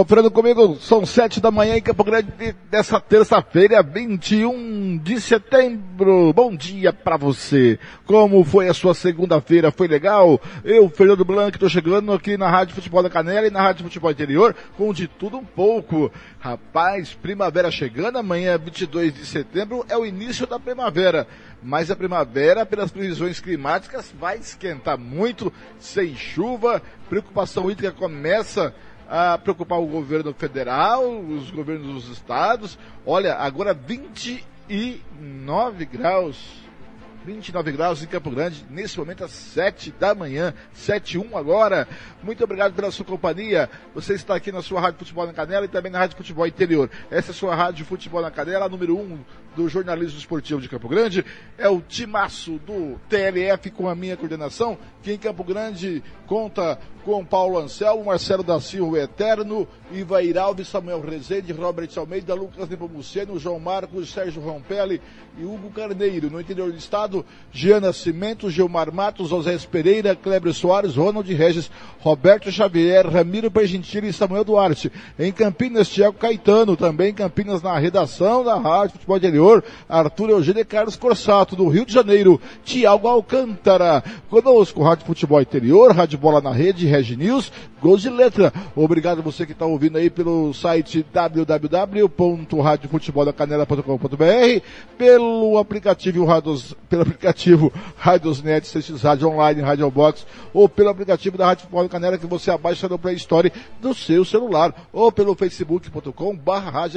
Comprando comigo, são sete da manhã em Campo Grande dessa terça-feira, 21 de setembro. Bom dia para você. Como foi a sua segunda-feira? Foi legal? Eu, Fernando Blanc, tô chegando aqui na Rádio Futebol da Canela e na Rádio Futebol Interior com de tudo um pouco. Rapaz, primavera chegando, amanhã 22 de setembro é o início da primavera. Mas a primavera, pelas previsões climáticas, vai esquentar muito, sem chuva, preocupação hídrica começa a preocupar o governo federal, os governos dos estados. Olha, agora 29 graus 29 graus em Campo Grande, nesse momento às 7 da manhã, 7 1 agora. Muito obrigado pela sua companhia. Você está aqui na sua Rádio Futebol na Canela e também na Rádio Futebol Interior. Essa é a sua Rádio Futebol na Canela, número 1 do jornalismo esportivo de Campo Grande. É o timaço do TLF com a minha coordenação, que em Campo Grande conta com Paulo Anselmo, Marcelo da Silva Eterno, Ivair Alves, Samuel Rezende, Robert Almeida, Lucas Nepomuceno, João Marcos, Sérgio Rompelli e Hugo Carneiro. No interior do estado, Jean Nascimento, Gilmar Matos, José Pereira, Kleber Soares, Ronald Regis, Roberto Xavier, Ramiro Pergentili e Samuel Duarte. Em Campinas, Tiago Caetano, também em Campinas na redação da Rádio Futebol Interior, Arthur Eugênio e Carlos Corsato, do Rio de Janeiro, Tiago Alcântara. Conosco, Rádio Futebol Interior, Rádio Bola na Rede, Regi News, gols de letra. Obrigado você que está ouvindo aí pelo site www.radiofuteboldacanela.com.br, pelo aplicativo Radios, pelo aplicativo Radiosnet, CX Rádio Online, Radio Box, ou pelo aplicativo da Rádio Futebol Canela que você abaixa no Play Store do seu celular, ou pelo facebook.com barra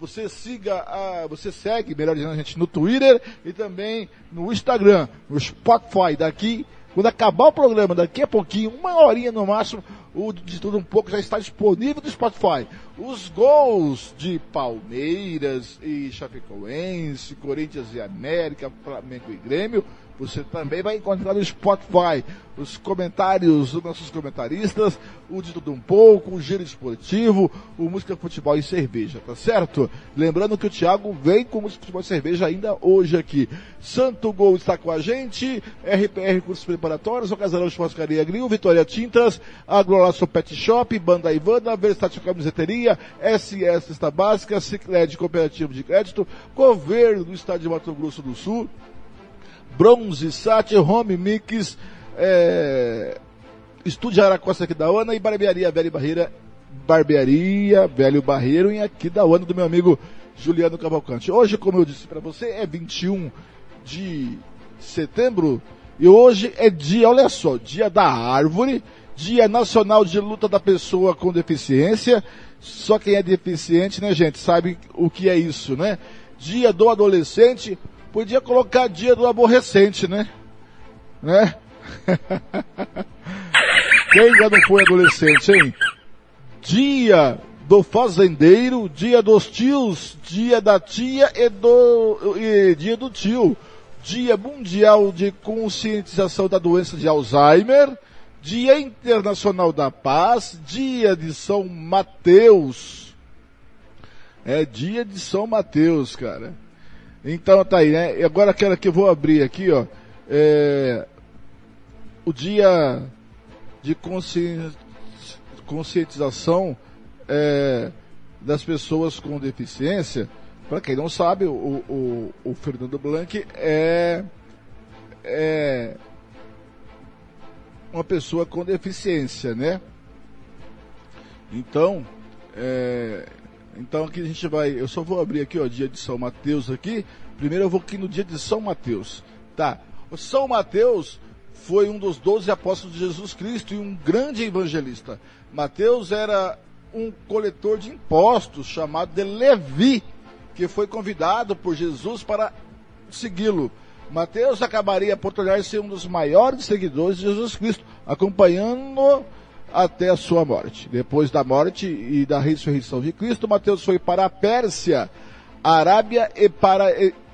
Você siga, a, você segue, melhor dizendo, a gente no Twitter e também no Instagram, no Spotify. Daqui quando acabar o programa, daqui a pouquinho, uma horinha no máximo, o de tudo um pouco já está disponível no Spotify. Os gols de Palmeiras e Chapecoense, Corinthians e América, Flamengo e Grêmio, você também vai encontrar no Spotify os comentários dos nossos comentaristas, o de tudo um pouco, o giro esportivo, o música, futebol e cerveja, tá certo? Lembrando que o Thiago vem com música, futebol e cerveja ainda hoje aqui. Santo Gol está com a gente, RPR Cursos Preparatórios, o Casarão Churrascaria Grill, Vitória Tintas, Agrolaço Pet Shop, Banda Ivana, Versátil Camiseteria, SS Esta Básica, Cicled Cooperativo de Crédito, Governo do Estado de Mato Grosso do Sul, Bronze Sat, Home Mix, é, Estúdio Aracosta aqui da Ana e Barbearia Velho Barreira, Barbearia Velho Barreiro em aqui da Ana do meu amigo Juliano Cavalcante. Hoje, como eu disse para você, é 21 de setembro e hoje é dia, olha só, dia da árvore, dia nacional de luta da pessoa com deficiência. Só quem é deficiente, né, gente, sabe o que é isso, né? Dia do adolescente, Podia colocar dia do aborrecente, né? Né? Quem já não foi adolescente, hein? Dia do fazendeiro, dia dos tios, dia da tia e do e dia do tio, dia mundial de conscientização da doença de Alzheimer, dia internacional da paz, dia de São Mateus. É dia de São Mateus, cara. Então tá aí, né? E agora aquela que eu vou abrir aqui, ó. É, o dia de consci... conscientização é, das pessoas com deficiência. Para quem não sabe, o, o, o Fernando Blanc é, é uma pessoa com deficiência, né? Então, é, então aqui a gente vai, eu só vou abrir aqui, ó, dia de São Mateus aqui. Primeiro eu vou aqui no dia de São Mateus, tá? O São Mateus foi um dos doze apóstolos de Jesus Cristo e um grande evangelista. Mateus era um coletor de impostos chamado de Levi, que foi convidado por Jesus para segui-lo. Mateus acabaria por tornar-se um dos maiores seguidores de Jesus Cristo, acompanhando até a sua morte. Depois da morte e da ressurreição de Cristo, Mateus foi para a Pérsia, Arábia e para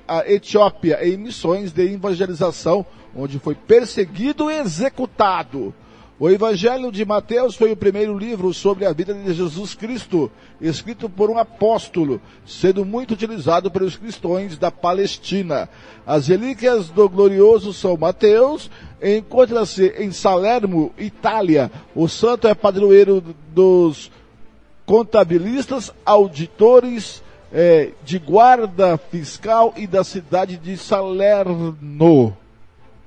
a Etiópia em missões de evangelização, onde foi perseguido e executado. O Evangelho de Mateus foi o primeiro livro sobre a vida de Jesus Cristo, escrito por um apóstolo, sendo muito utilizado pelos cristãos da Palestina. As relíquias do glorioso São Mateus encontram-se em Salerno, Itália. O santo é padroeiro dos contabilistas, auditores, é, de guarda fiscal e da cidade de Salerno.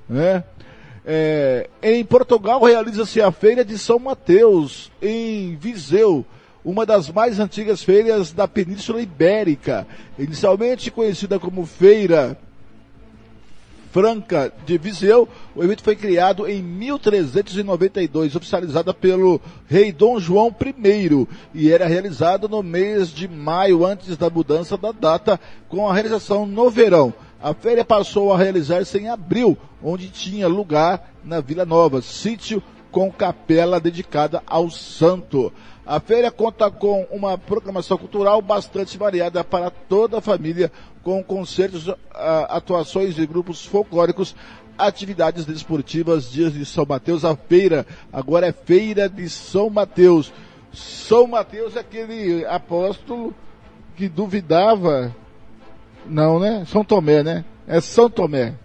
Né? É, em Portugal realiza-se a Feira de São Mateus, em Viseu, uma das mais antigas feiras da Península Ibérica. Inicialmente conhecida como Feira Franca de Viseu, o evento foi criado em 1392, oficializada pelo rei Dom João I, e era realizado no mês de maio, antes da mudança da data, com a realização no verão. A feira passou a realizar-se em abril, onde tinha lugar na Vila Nova, sítio com capela dedicada ao santo. A feira conta com uma programação cultural bastante variada para toda a família, com concertos, atuações de grupos folclóricos, atividades desportivas, dias de São Mateus. A feira agora é Feira de São Mateus. São Mateus é aquele apóstolo que duvidava não, né? São Tomé, né? É São Tomé.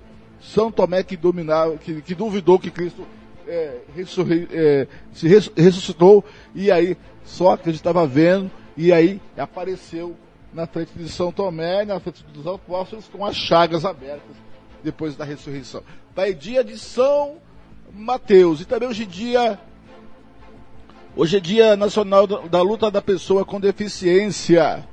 São Tomé que dominava, que, que duvidou que Cristo é, é, se ressuscitou e aí só que estava vendo e aí apareceu na frente de São Tomé, na frente dos apóstolos com as chagas abertas depois da ressurreição. Daí tá dia de São Mateus e também hoje em dia hoje é dia nacional da luta da pessoa com deficiência.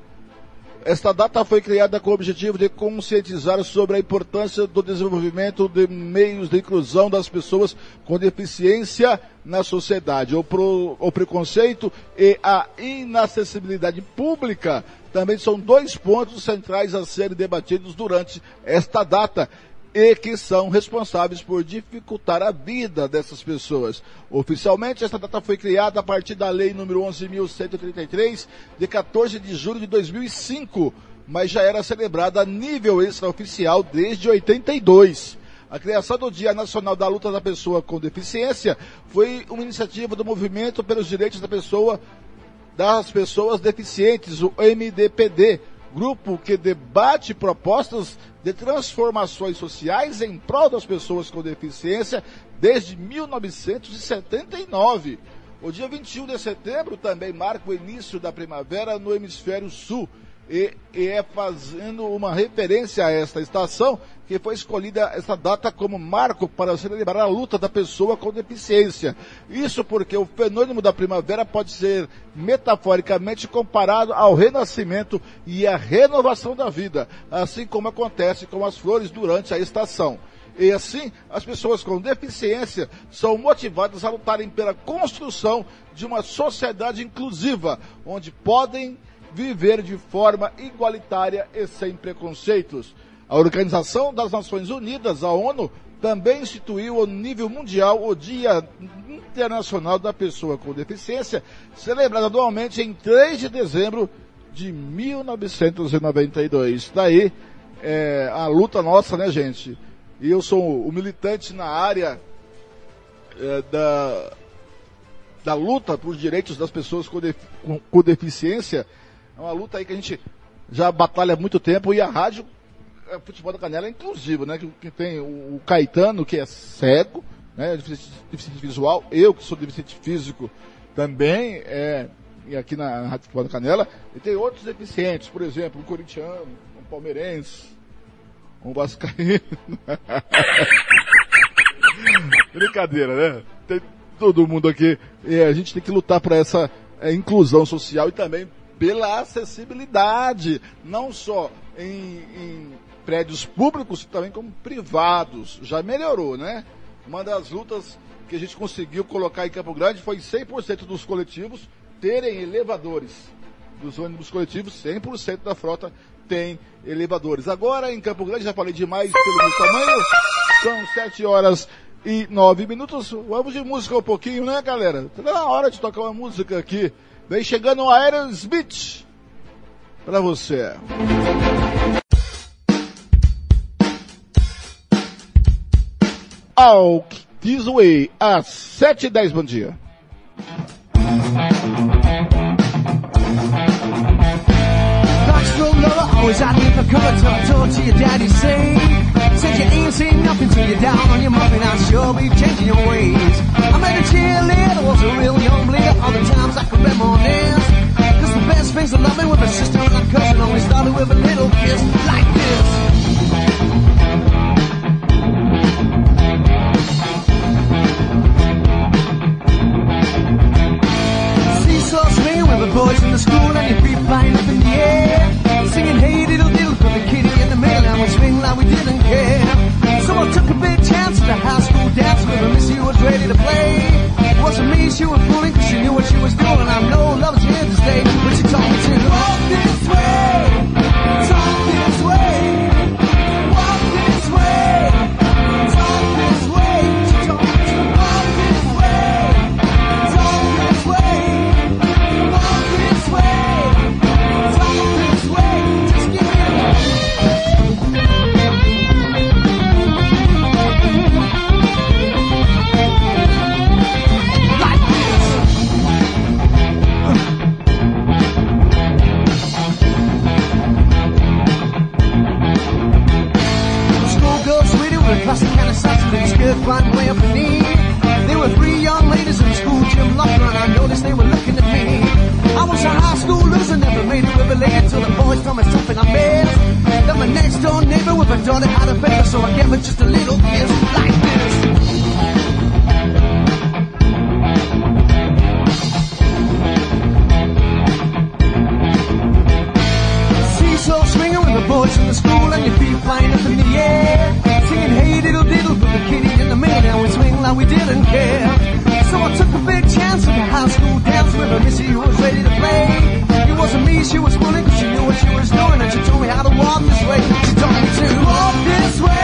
Esta data foi criada com o objetivo de conscientizar sobre a importância do desenvolvimento de meios de inclusão das pessoas com deficiência na sociedade. O, pro, o preconceito e a inacessibilidade pública também são dois pontos centrais a serem debatidos durante esta data e que são responsáveis por dificultar a vida dessas pessoas. Oficialmente, esta data foi criada a partir da Lei número 11.133, de 14 de julho de 2005, mas já era celebrada a nível extraoficial desde 82. A criação do Dia Nacional da Luta da Pessoa com Deficiência foi uma iniciativa do Movimento pelos Direitos da Pessoa das Pessoas Deficientes, o MDPD, grupo que debate propostas de transformações sociais em prol das pessoas com deficiência desde 1979. O dia 21 de setembro também marca o início da primavera no hemisfério sul e, e, é fazendo uma referência a esta estação que foi escolhida esta data como marco para celebrar a luta da pessoa com deficiência. Isso porque o fenômeno da primavera pode ser metaforicamente comparado ao renascimento e à renovação da vida, assim como acontece com as flores durante a estação. E assim, as pessoas com deficiência são motivadas a lutarem pela construção de uma sociedade inclusiva, onde podem viver de forma igualitária e sem preconceitos. A Organização das Nações Unidas, a ONU, também instituiu ao nível mundial o Dia Internacional da Pessoa com Deficiência, celebrado anualmente em 3 de dezembro de 1992. Daí é, a luta nossa, né, gente? E eu sou o militante na área é, da, da luta por direitos das pessoas com, com, com deficiência é uma luta aí que a gente já batalha há muito tempo e a rádio é, Futebol da Canela é inclusivo, né? Que, que tem o, o, Caetano, que é cego, né? Deficiente, deficiente, visual, eu que sou deficiente físico também, é, e aqui na Rádio Futebol da Canela, e tem outros deficientes, por exemplo, um corintiano, um palmeirense, um vascaíno. Brincadeira, né? Tem todo mundo aqui. E a gente tem que lutar para essa é, inclusão social e também pela acessibilidade, não só em, em prédios públicos, também como privados. Já melhorou, né? Uma das lutas que a gente conseguiu colocar em Campo Grande foi 100% dos coletivos terem elevadores. Dos ônibus coletivos, 100% da frota tem elevadores. Agora, em Campo Grande, já falei demais pelo meu tamanho, são 7 horas e 9 minutos. Vamos de música um pouquinho, né, galera? Tá na hora de tocar uma música aqui. Vem chegando o Aerosmith para você. Alk This Way, às 7 e 10 bom dia. Always for cover, talk to your daddy, say Said you ain't seen nothing till you're down on your muffin, I sure be changing your ways. I made a cheerleader, was a real young bleeder All the times I could reminisce. Cause the best things of loving with my sister and my cousin Only started with a little kiss like this. Seesaw swinging with the boys in the school and your feet flying up in the air. Singing hey diddle we swing like we didn't care. Someone took a big chance at the high school dance with a missy was ready to play. It wasn't me she was fooling she knew what she was doing. I know love is here to stay, but she told me to walk this way, a skirt right way up the knee. There were three young ladies in school gym locker and I noticed they were looking at me. I was a high school loser, never made it with a lady till the boys told me something I missed. Then my next door neighbor with a daughter had a baby, so I gave her just a little kiss like this. We didn't care. So I took a big chance at the high school dance with a missy who was ready to play. It wasn't me, she was fooling cause she knew what she was doing and she told me how to walk this way. She told me to walk this way,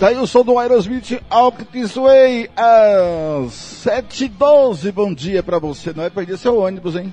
Daí o som do Aerosmith Walk This Way às 7h12. Bom dia pra você. Não é perder seu ônibus, hein?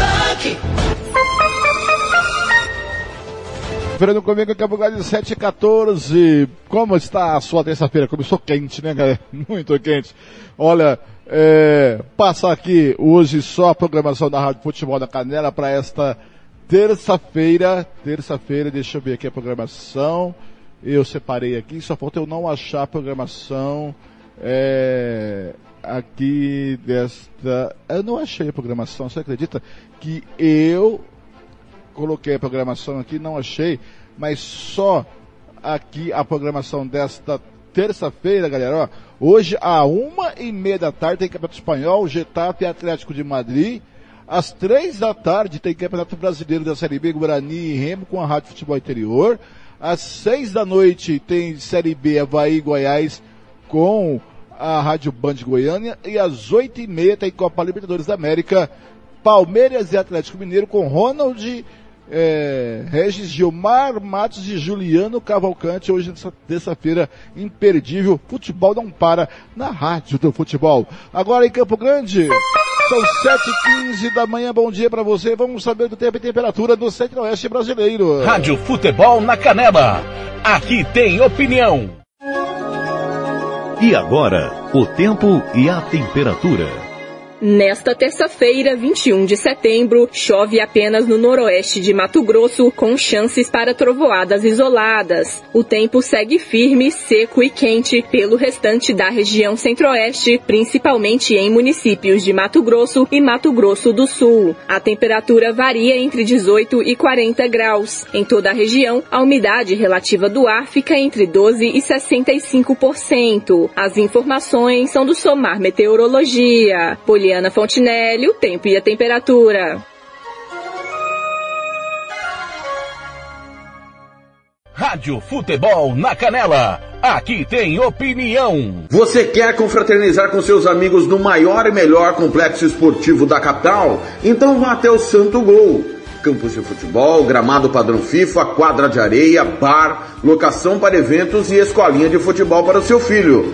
Fernando comigo que é de 7 e 14. Como está a sua terça-feira? Começou quente, né, galera? Muito quente. Olha, é, passa aqui hoje só a programação da Rádio Futebol da Canela para esta terça-feira. Terça-feira, deixa eu ver aqui a programação. Eu separei aqui, só falta eu não achar a programação é, aqui desta. Eu não achei a programação, você acredita? Que eu coloquei a programação aqui, não achei, mas só aqui a programação desta terça-feira, galera. Ó, hoje, à uma e meia da tarde, tem Campeonato Espanhol, Getafe Atlético de Madrid. Às três da tarde tem Campeonato Brasileiro da Série B, Guarani e Remo com a Rádio Futebol Interior. Às seis da noite tem Série B, Havaí e Goiás com a Rádio Band Goiânia. E às oito e meia tem Copa Libertadores da América, Palmeiras e Atlético Mineiro com Ronald é, Regis Gilmar Matos e Juliano Cavalcante, hoje nessa terça-feira, imperdível. Futebol não para na rádio do futebol. Agora em Campo Grande, são 7h15 da manhã, bom dia para você. Vamos saber do tempo e temperatura do centro-oeste brasileiro. Rádio Futebol na Canela. Aqui tem opinião. E agora, o tempo e a temperatura. Nesta terça-feira, 21 de setembro, chove apenas no noroeste de Mato Grosso, com chances para trovoadas isoladas. O tempo segue firme, seco e quente pelo restante da região centro-oeste, principalmente em municípios de Mato Grosso e Mato Grosso do Sul. A temperatura varia entre 18 e 40 graus. Em toda a região, a umidade relativa do ar fica entre 12 e 65%. As informações são do Somar Meteorologia. Fontinelli, o tempo e a temperatura. Rádio Futebol na Canela. Aqui tem opinião. Você quer confraternizar com seus amigos no maior e melhor complexo esportivo da capital? Então vá até o Santo Gol. Campos de futebol, gramado padrão FIFA, quadra de areia, bar, locação para eventos e escolinha de futebol para o seu filho.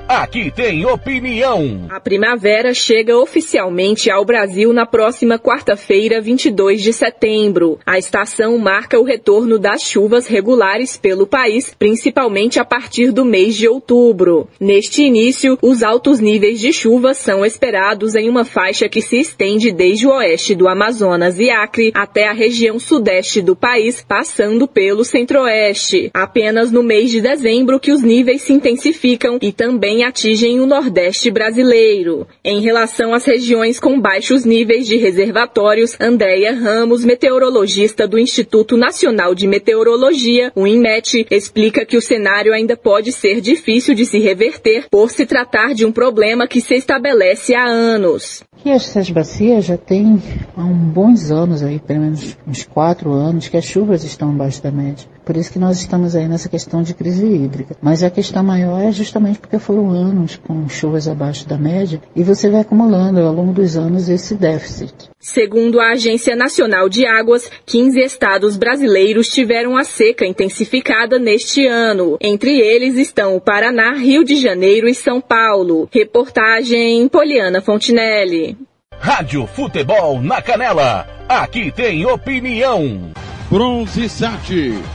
Aqui tem opinião. A primavera chega oficialmente ao Brasil na próxima quarta-feira, 22 de setembro. A estação marca o retorno das chuvas regulares pelo país, principalmente a partir do mês de outubro. Neste início, os altos níveis de chuva são esperados em uma faixa que se estende desde o oeste do Amazonas e Acre até a região sudeste do país, passando pelo centro-oeste. Apenas no mês de dezembro que os níveis se intensificam e também atingem o Nordeste brasileiro. Em relação às regiões com baixos níveis de reservatórios, Andréia Ramos, meteorologista do Instituto Nacional de Meteorologia, o INMET, explica que o cenário ainda pode ser difícil de se reverter por se tratar de um problema que se estabelece há anos. E essas bacias já tem há uns bons anos aí, pelo menos uns quatro anos, que as chuvas estão abaixo da média. Por isso que nós estamos aí nessa questão de crise hídrica. Mas a questão maior é justamente porque foram anos com chuvas abaixo da média e você vai acumulando ao longo dos anos esse déficit. Segundo a Agência Nacional de Águas, 15 estados brasileiros tiveram a seca intensificada neste ano. Entre eles estão o Paraná, Rio de Janeiro e São Paulo. Reportagem Poliana Fontinelli. Rádio Futebol na Canela. Aqui tem opinião. Bronze Sat,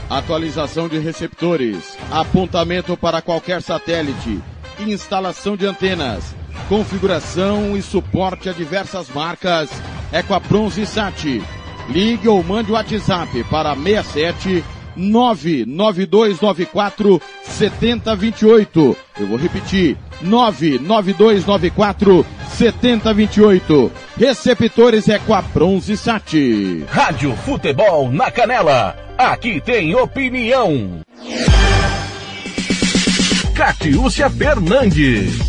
atualização de receptores, apontamento para qualquer satélite, instalação de antenas, configuração e suporte a diversas marcas é com a Bronze Sat. Ligue ou mande o WhatsApp para 67 99294 7028. Eu vou repetir, 99294 7028. Receptores é com a Bronze Sat. Rádio Futebol na Canela. Aqui tem opinião. Catiúcia Fernandes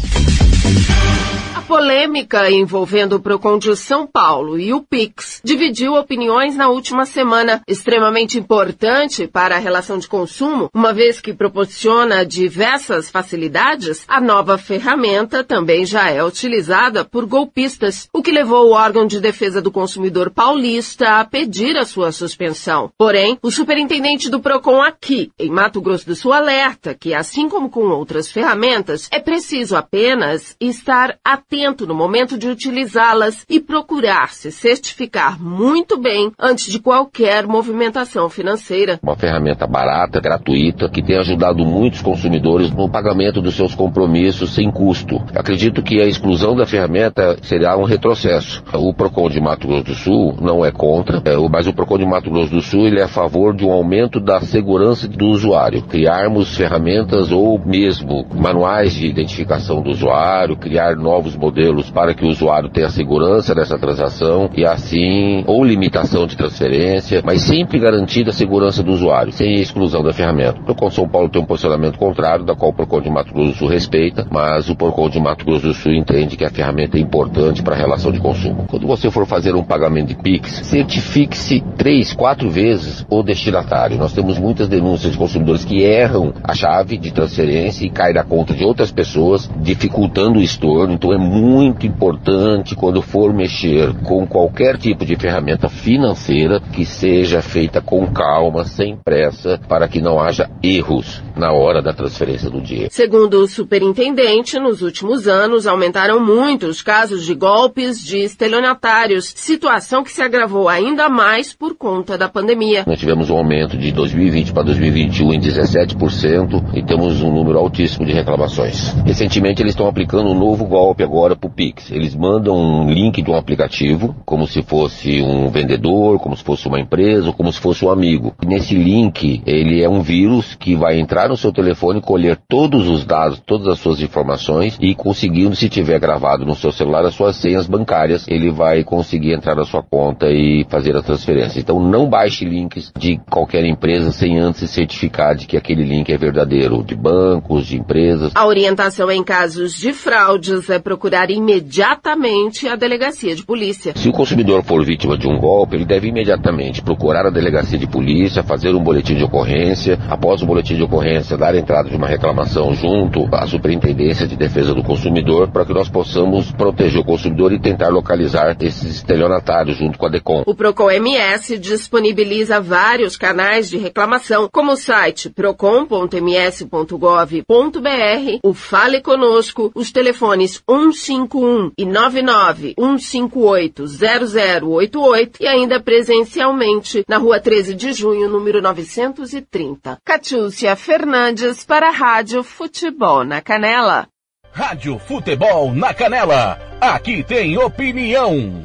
polêmica envolvendo o Procon de São Paulo e o Pix dividiu opiniões na última semana, extremamente importante para a relação de consumo, uma vez que proporciona diversas facilidades, a nova ferramenta também já é utilizada por golpistas, o que levou o órgão de defesa do consumidor paulista a pedir a sua suspensão. Porém, o superintendente do Procon aqui, em Mato Grosso do Sul, alerta que, assim como com outras ferramentas, é preciso apenas estar atento atento no momento de utilizá-las e procurar se certificar muito bem antes de qualquer movimentação financeira. Uma ferramenta barata, gratuita, que tem ajudado muitos consumidores no pagamento dos seus compromissos sem custo. Acredito que a exclusão da ferramenta será um retrocesso. O Procon de Mato Grosso do Sul não é contra, é, mas o Procon de Mato Grosso do Sul ele é a favor de um aumento da segurança do usuário. Criarmos ferramentas ou mesmo manuais de identificação do usuário, criar novos modelos modelos para que o usuário tenha segurança nessa transação e assim, ou limitação de transferência, mas sempre garantida a segurança do usuário, sem exclusão da ferramenta. O Procon São Paulo tem um posicionamento contrário, da qual o Procon de Mato Grosso do Sul respeita, mas o Procon de Mato Grosso do Sul entende que a ferramenta é importante para a relação de consumo. Quando você for fazer um pagamento de PIX, certifique-se três, quatro vezes o destinatário. Nós temos muitas denúncias de consumidores que erram a chave de transferência e caem na conta de outras pessoas, dificultando o estorno. Então é muito importante quando for mexer com qualquer tipo de ferramenta financeira que seja feita com calma, sem pressa, para que não haja erros na hora da transferência do dinheiro. Segundo o superintendente, nos últimos anos aumentaram muito os casos de golpes de estelionatários, situação que se agravou ainda mais por conta da pandemia. Nós tivemos um aumento de 2020 para 2021 em 17% e temos um número altíssimo de reclamações. Recentemente eles estão aplicando um novo golpe agora para o Pix. Eles mandam um link de um aplicativo, como se fosse um vendedor, como se fosse uma empresa, como se fosse um amigo. E nesse link, ele é um vírus que vai entrar no seu telefone, colher todos os dados, todas as suas informações e conseguindo, se tiver gravado no seu celular as suas senhas bancárias, ele vai conseguir entrar na sua conta e fazer a transferência. Então não baixe links de qualquer empresa sem antes se certificar de que aquele link é verdadeiro, de bancos, de empresas. A orientação em casos de fraudes é procurar imediatamente a delegacia de polícia. Se o consumidor for vítima de um golpe, ele deve imediatamente procurar a delegacia de polícia, fazer um boletim de ocorrência, após o boletim de ocorrência, dar entrada de uma reclamação junto à Superintendência de Defesa do Consumidor, para que nós possamos proteger o consumidor e tentar localizar esses estelionatários junto com a DECOM. O Procon MS disponibiliza vários canais de reclamação, como o site procon.ms.gov.br, o Fale Conosco, os telefones 151 e 99 158 0088 e ainda presencialmente na rua 13 de junho, número 930. Catiúcia Fernandes para a Rádio Futebol na Canela. Rádio Futebol na Canela. Aqui tem opinião.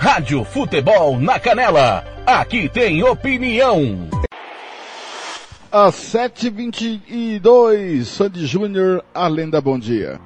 Rádio Futebol na Canela. Aqui tem opinião. Às 7h22, Sandy Júnior, a lenda bom dia.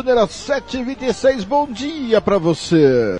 Júnior às 7h26. Bom dia pra você.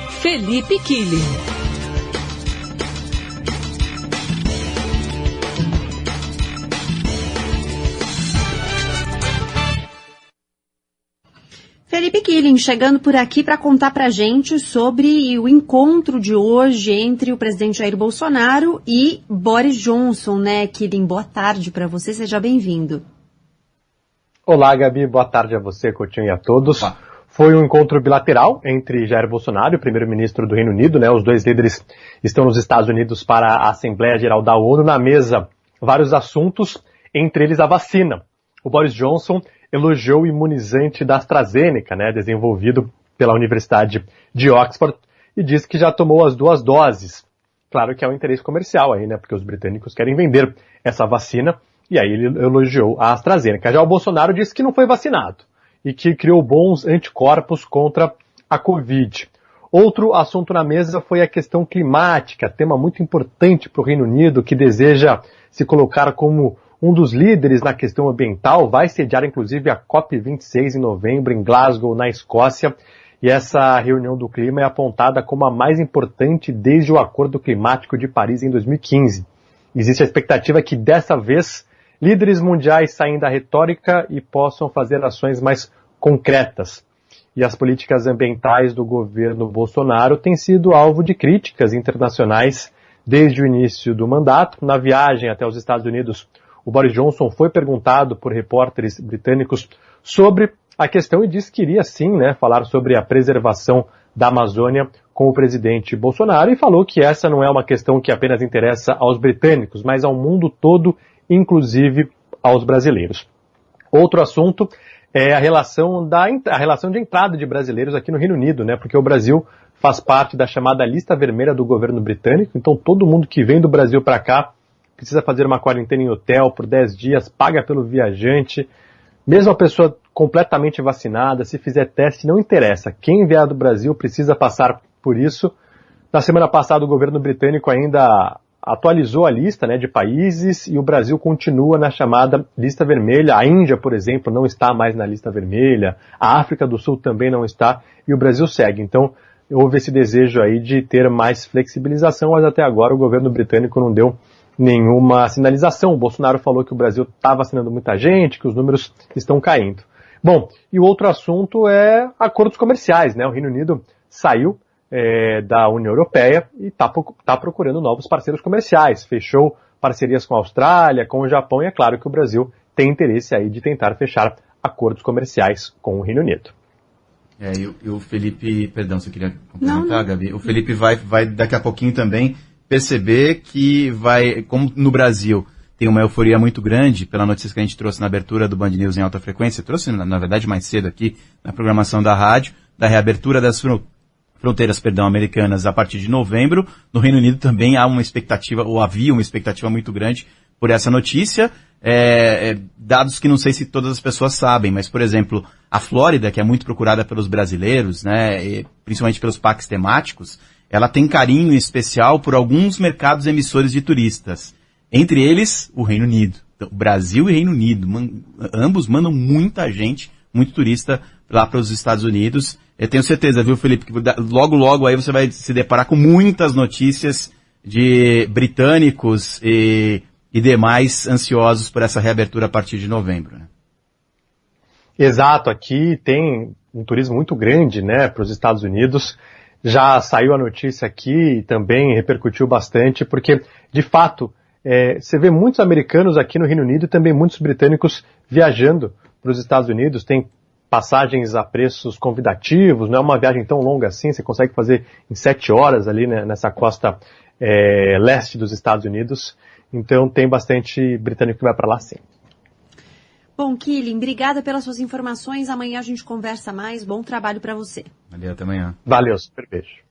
Felipe Killing. Felipe Killing chegando por aqui para contar pra gente sobre o encontro de hoje entre o presidente Jair Bolsonaro e Boris Johnson, né? Killing, boa tarde para você, seja bem-vindo. Olá, Gabi, boa tarde a você, Coutinho, e a todos. Foi um encontro bilateral entre Jair Bolsonaro e o primeiro-ministro do Reino Unido, né? Os dois líderes estão nos Estados Unidos para a Assembleia Geral da ONU. Na mesa, vários assuntos, entre eles a vacina. O Boris Johnson elogiou o imunizante da AstraZeneca, né? Desenvolvido pela Universidade de Oxford e disse que já tomou as duas doses. Claro que é um interesse comercial aí, né? Porque os britânicos querem vender essa vacina e aí ele elogiou a AstraZeneca. Já o Bolsonaro disse que não foi vacinado e que criou bons anticorpos contra a Covid. Outro assunto na mesa foi a questão climática, tema muito importante para o Reino Unido, que deseja se colocar como um dos líderes na questão ambiental, vai sediar inclusive a COP26 em novembro em Glasgow, na Escócia, e essa reunião do clima é apontada como a mais importante desde o Acordo Climático de Paris em 2015. Existe a expectativa que dessa vez líderes mundiais saem da retórica e possam fazer ações mais concretas. E as políticas ambientais do governo Bolsonaro têm sido alvo de críticas internacionais desde o início do mandato. Na viagem até os Estados Unidos, o Boris Johnson foi perguntado por repórteres britânicos sobre a questão e disse que iria sim né, falar sobre a preservação da Amazônia com o presidente Bolsonaro e falou que essa não é uma questão que apenas interessa aos britânicos, mas ao mundo todo, inclusive aos brasileiros. Outro assunto é a relação, da, a relação de entrada de brasileiros aqui no Reino Unido, né? Porque o Brasil faz parte da chamada lista vermelha do governo britânico, então todo mundo que vem do Brasil para cá precisa fazer uma quarentena em hotel por 10 dias, paga pelo viajante. Mesmo a pessoa completamente vacinada, se fizer teste, não interessa. Quem vier do Brasil precisa passar por isso. Na semana passada, o governo britânico ainda atualizou a lista né, de países e o Brasil continua na chamada lista vermelha. A Índia, por exemplo, não está mais na lista vermelha. A África do Sul também não está e o Brasil segue. Então, houve esse desejo aí de ter mais flexibilização, mas até agora o governo britânico não deu nenhuma sinalização. O Bolsonaro falou que o Brasil está vacinando muita gente, que os números estão caindo. Bom, e o outro assunto é acordos comerciais, né? O Reino Unido saiu é, da União Europeia e está tá procurando novos parceiros comerciais. Fechou parcerias com a Austrália, com o Japão e é claro que o Brasil tem interesse aí de tentar fechar acordos comerciais com o Reino Unido. É, e, o- e o Felipe, perdão, você queria complementar, Gabi? O Felipe vai, vai daqui a pouquinho também perceber que vai, como no Brasil tem uma euforia muito grande pela notícia que a gente trouxe na abertura do Band News em alta frequência, trouxe na, na verdade mais cedo aqui na programação da rádio, da reabertura das fronteiras, perdão, americanas a partir de novembro. No Reino Unido também há uma expectativa, ou havia uma expectativa muito grande por essa notícia. É, é, dados que não sei se todas as pessoas sabem, mas, por exemplo, a Flórida, que é muito procurada pelos brasileiros, né, principalmente pelos parques temáticos, ela tem carinho especial por alguns mercados emissores de turistas. Entre eles, o Reino Unido. Então, Brasil e Reino Unido. Man, ambos mandam muita gente, muito turista lá para os Estados Unidos. Eu tenho certeza, viu, Felipe, que logo, logo aí você vai se deparar com muitas notícias de britânicos e, e demais ansiosos por essa reabertura a partir de novembro. Né? Exato, aqui tem um turismo muito grande, né, para os Estados Unidos. Já saiu a notícia aqui e também repercutiu bastante, porque, de fato, é, você vê muitos americanos aqui no Reino Unido e também muitos britânicos viajando para os Estados Unidos. Tem passagens a preços convidativos, não é uma viagem tão longa assim, você consegue fazer em sete horas ali né, nessa costa é, leste dos Estados Unidos. Então tem bastante britânico que vai para lá sim. Bom, Killing, obrigada pelas suas informações. Amanhã a gente conversa mais. Bom trabalho para você. Valeu, até amanhã. Valeu, super beijo.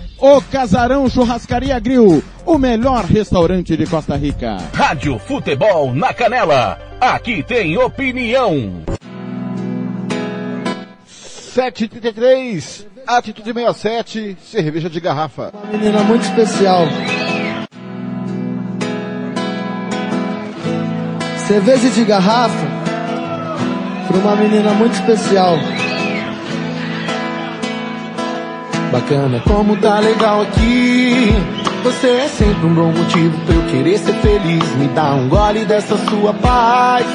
O Casarão Churrascaria Grill, o melhor restaurante de Costa Rica. Rádio Futebol na Canela. Aqui tem opinião. 733, Atitude 67, cerveja de garrafa. Uma menina muito especial. Cerveja de garrafa para uma menina muito especial. Bacana como tá legal aqui. Você é sempre um bom motivo pra eu querer ser feliz. Me dá um gole dessa sua paz.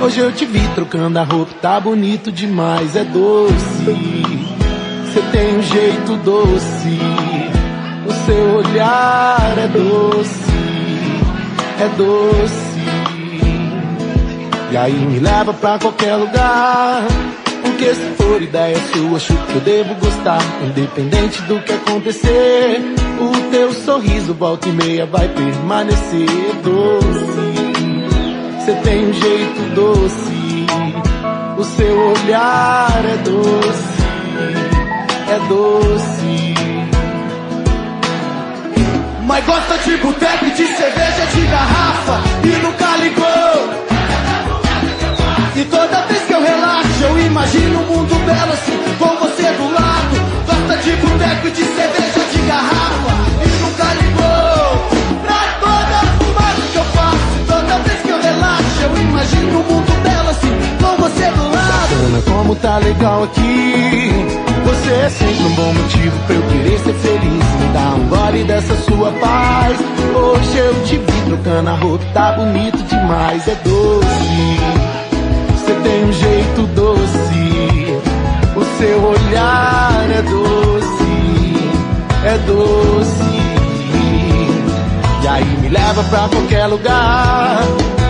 Hoje eu te vi trocando a roupa, tá bonito demais, é doce. Você tem um jeito doce. O seu olhar é doce, é doce. E aí me leva pra qualquer lugar. Porque se for ideia sua, acho que eu devo gostar. Independente do que acontecer, o teu sorriso volta e meia vai permanecer doce. Você tem um jeito doce, o seu olhar é doce, é doce. Mas gosta de boteco de cerveja de garrafa e nunca ligou. E toda vez que eu relaxo, eu imagino um mundo belo assim, com você do lado. Gosta de boteco e de cerveja de garrafa e nunca ligou. Pra toda fumaça que eu faço, toda vez que eu relaxo, eu imagino um mundo belo assim, com você do lado. Bacana como tá legal aqui. Você é sempre um bom motivo pra eu querer ser feliz. Me dá um gole dessa sua paz. Hoje eu te vi trocando a roupa, tá bonito demais, é doce. Você tem um jeito doce, o seu olhar é doce, é doce. E aí me leva pra qualquer lugar.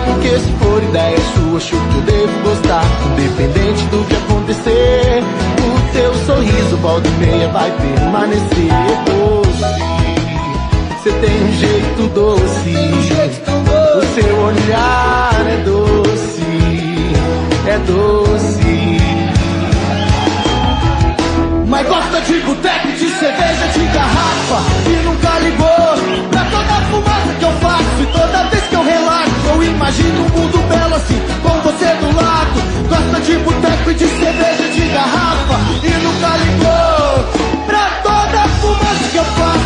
Porque se for ideia sua, acho que eu devo gostar. Independente do que acontecer, o teu sorriso volta e meia vai permanecer doce. Você tem um jeito doce, o seu olhar é doce é doce. Mas gosta de boteco, de cerveja, de garrafa. E nunca ligou pra toda a fumaça que eu faço. E toda vez que eu relaxo Eu imagino um mundo belo assim Com você do lado. Gosta de boteco de cerveja, de garrafa. E nunca ligou pra toda a fumaça que eu faço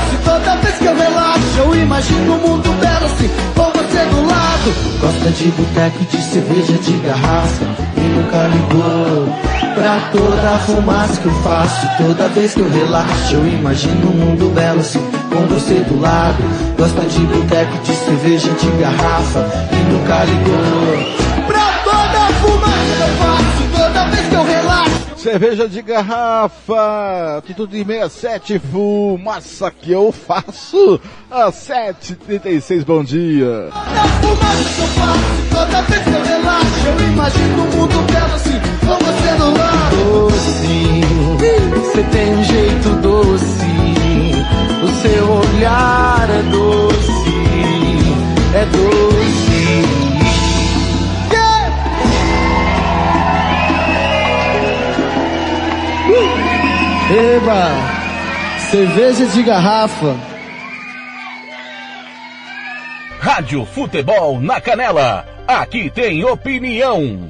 que eu relaxo Eu imagino um mundo belo assim Com você do lado. Gosta de boteco de cerveja, de garrafa E nunca ligou Pra toda a fumaça que eu faço. Toda vez que eu relaxo Eu imagino um mundo belo assim Com você do lado. Gosta de boteco, de cerveja, de garrafa E nunca ligou cerveja de garrafa, atitude 67, fumaça que eu faço, a 7h36, bom dia. Fumaça que eu faço, toda vez que eu relaxo, eu imagino um mundo belo assim, com você no lado. Doce, você tem um jeito doce, o seu olhar é doce, é doce. Eba! Cerveja de garrafa. Rádio Futebol na Canela. Aqui tem opinião.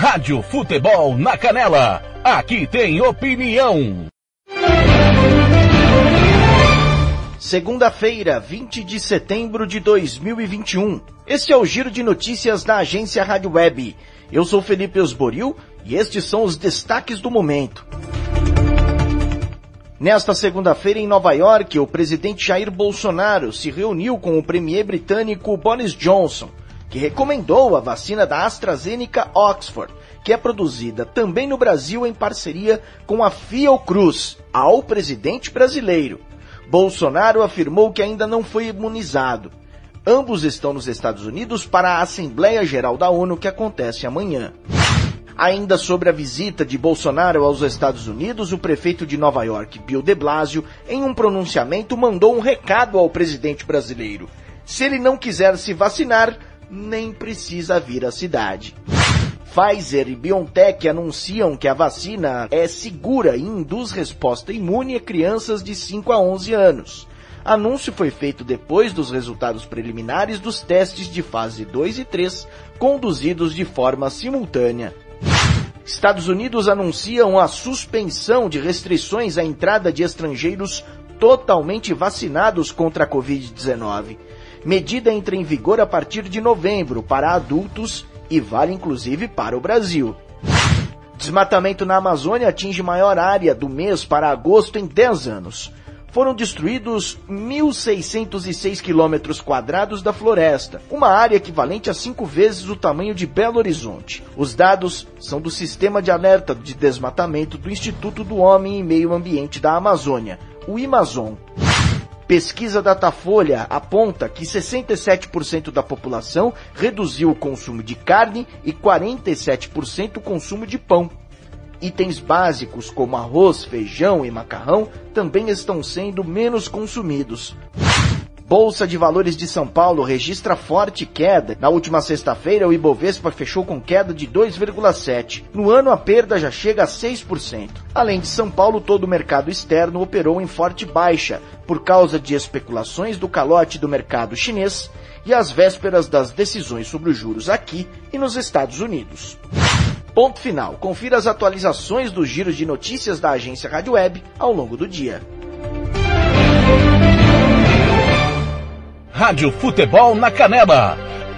Rádio Futebol na Canela. Aqui tem opinião. Segunda-feira, 20 de setembro de 2021. Este é o giro de notícias da agência Rádio Web. Eu sou Felipe Osboril e estes são os destaques do momento. Nesta segunda-feira em Nova York, o presidente Jair Bolsonaro se reuniu com o premier britânico Boris Johnson, que recomendou a vacina da AstraZeneca Oxford, que é produzida também no Brasil em parceria com a Fiocruz, ao presidente brasileiro. Bolsonaro afirmou que ainda não foi imunizado. Ambos estão nos Estados Unidos para a Assembleia Geral da ONU que acontece amanhã. Ainda sobre a visita de Bolsonaro aos Estados Unidos, o prefeito de Nova York, Bill de Blasio, em um pronunciamento mandou um recado ao presidente brasileiro. Se ele não quiser se vacinar, nem precisa vir à cidade. Pfizer e BioNTech anunciam que a vacina é segura e induz resposta imune a crianças de 5 a 11 anos. Anúncio foi feito depois dos resultados preliminares dos testes de fase 2 e 3, conduzidos de forma simultânea. Estados Unidos anunciam a suspensão de restrições à entrada de estrangeiros totalmente vacinados contra a Covid-19. Medida entra em vigor a partir de novembro para adultos e vale inclusive para o Brasil. Desmatamento na Amazônia atinge maior área do mês para agosto em 10 anos. Foram destruídos 1.606 quilômetros quadrados da floresta, uma área equivalente a cinco vezes o tamanho de Belo Horizonte. Os dados são do Sistema de Alerta de Desmatamento do Instituto do Homem e Meio Ambiente da Amazônia, o IMAZON. Pesquisa Datafolha aponta que 67% da população reduziu o consumo de carne e 47% o consumo de pão. Itens básicos como arroz, feijão e macarrão também estão sendo menos consumidos. Bolsa de Valores de São Paulo registra forte queda. Na última sexta-feira, o Ibovespa fechou com queda de 2,7. No ano, a perda já chega a 6%. Além de São Paulo, todo o mercado externo operou em forte baixa por causa de especulações do calote do mercado chinês e às vésperas das decisões sobre os juros aqui e nos Estados Unidos. Ponto final. Confira as atualizações dos giros de notícias da agência Rádio Web ao longo do dia. Rádio Futebol na Canela.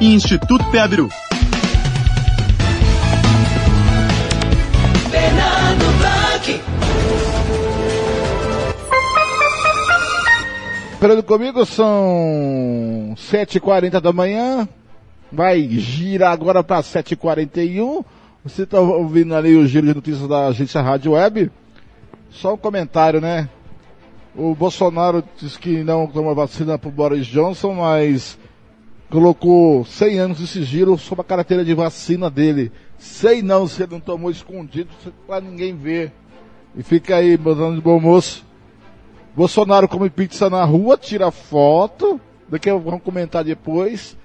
e Instituto Peabru. Fernando comigo, são 7h40 da manhã. Vai girar agora para 7h41. Você está ouvindo ali o giro de notícias da agência Rádio Web. Só um comentário, né? O Bolsonaro disse que não toma vacina para Boris Johnson, mas colocou 100 anos de sigilo sobre a carteira de vacina dele. Sei não se ele não tomou escondido para ninguém ver. E fica aí, botando de bom moço. Bolsonaro come pizza na rua, tira foto. Daqui vamos comentar depois.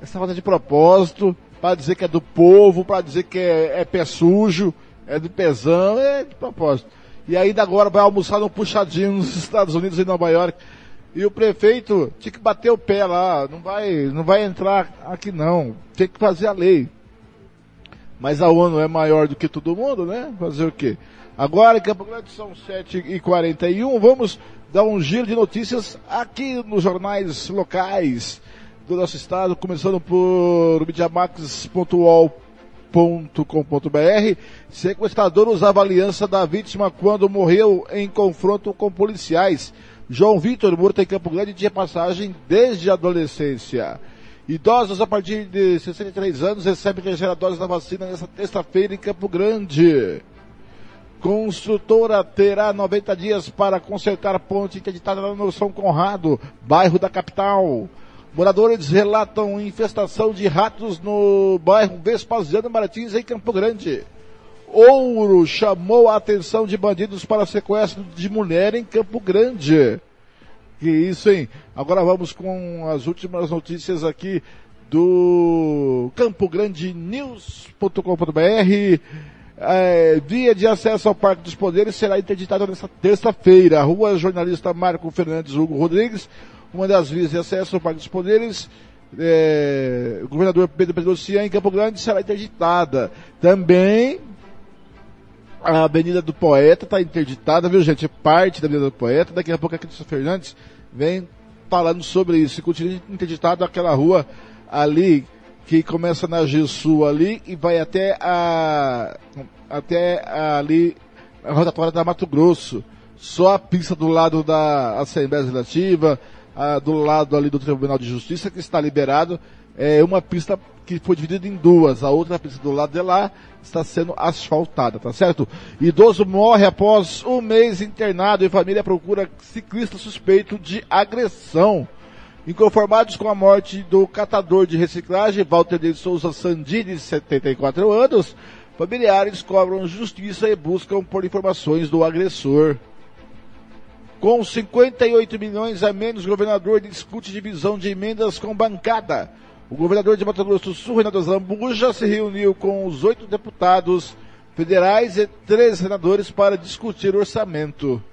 Essa foto é de propósito, para dizer que é do povo, para dizer que é, é pé sujo, é de pezão, é de propósito. E ainda agora vai almoçar no puxadinho nos Estados Unidos e Nova York. E o prefeito tinha que bater o pé lá, não vai, não vai entrar aqui não, tem que fazer a lei. Mas a ONU é maior do que todo mundo, né? Fazer o quê? Agora, em Campo Grande são 7h41, vamos dar um giro de notícias aqui nos jornais locais do nosso estado, começando por mediamax.ol.com.br. Sequestrador usava aliança da vítima quando morreu em confronto com policiais. João Vitor, morto em Campo Grande, tinha passagem desde a adolescência. Idosos a partir de 63 anos recebem terceira dose da vacina nesta terça-feira em Campo Grande. Construtora terá 90 dias para consertar ponte interditada no São Conrado, bairro da capital. Moradores relatam infestação de ratos no bairro Vespasiano Martins, em Campo Grande. Ouro chamou a atenção de bandidos para sequestro de mulher em Campo Grande. Que isso, hein? Agora vamos com as últimas notícias aqui do Campo Grande News.com.br. É, via de acesso ao Parque dos Poderes será interditada nesta terça-feira. Rua jornalista Marco Fernandes Hugo Rodrigues, uma das vias de acesso ao Parque dos Poderes, é, o governador Pedro Pedrocian em Campo Grande será interditada. Também a Avenida do Poeta está interditada, viu gente? Parte da Avenida do Poeta. Daqui a pouco a Cristian Fernandes vem falando sobre isso. E continua interditada aquela rua ali que começa na Sul ali e vai até a até ali a rotatória da Mato Grosso. Só a pista do lado da Assembleia Legislativa, a, do lado ali do Tribunal de Justiça que está liberado. É uma pista que foi dividida em duas. A outra pista do lado de lá está sendo asfaltada, tá certo? Idoso morre após um mês internado e família procura ciclista suspeito de agressão. Inconformados com a morte do catador de reciclagem, Walter de Souza Sandini, de 74 anos, familiares cobram justiça e buscam por informações do agressor. Com 58 milhões a menos, governador discute divisão de emendas com bancada. O governador de Mato Grosso do Sul, Renato Zambuja, se reuniu com os oito deputados federais e três senadores para discutir orçamento.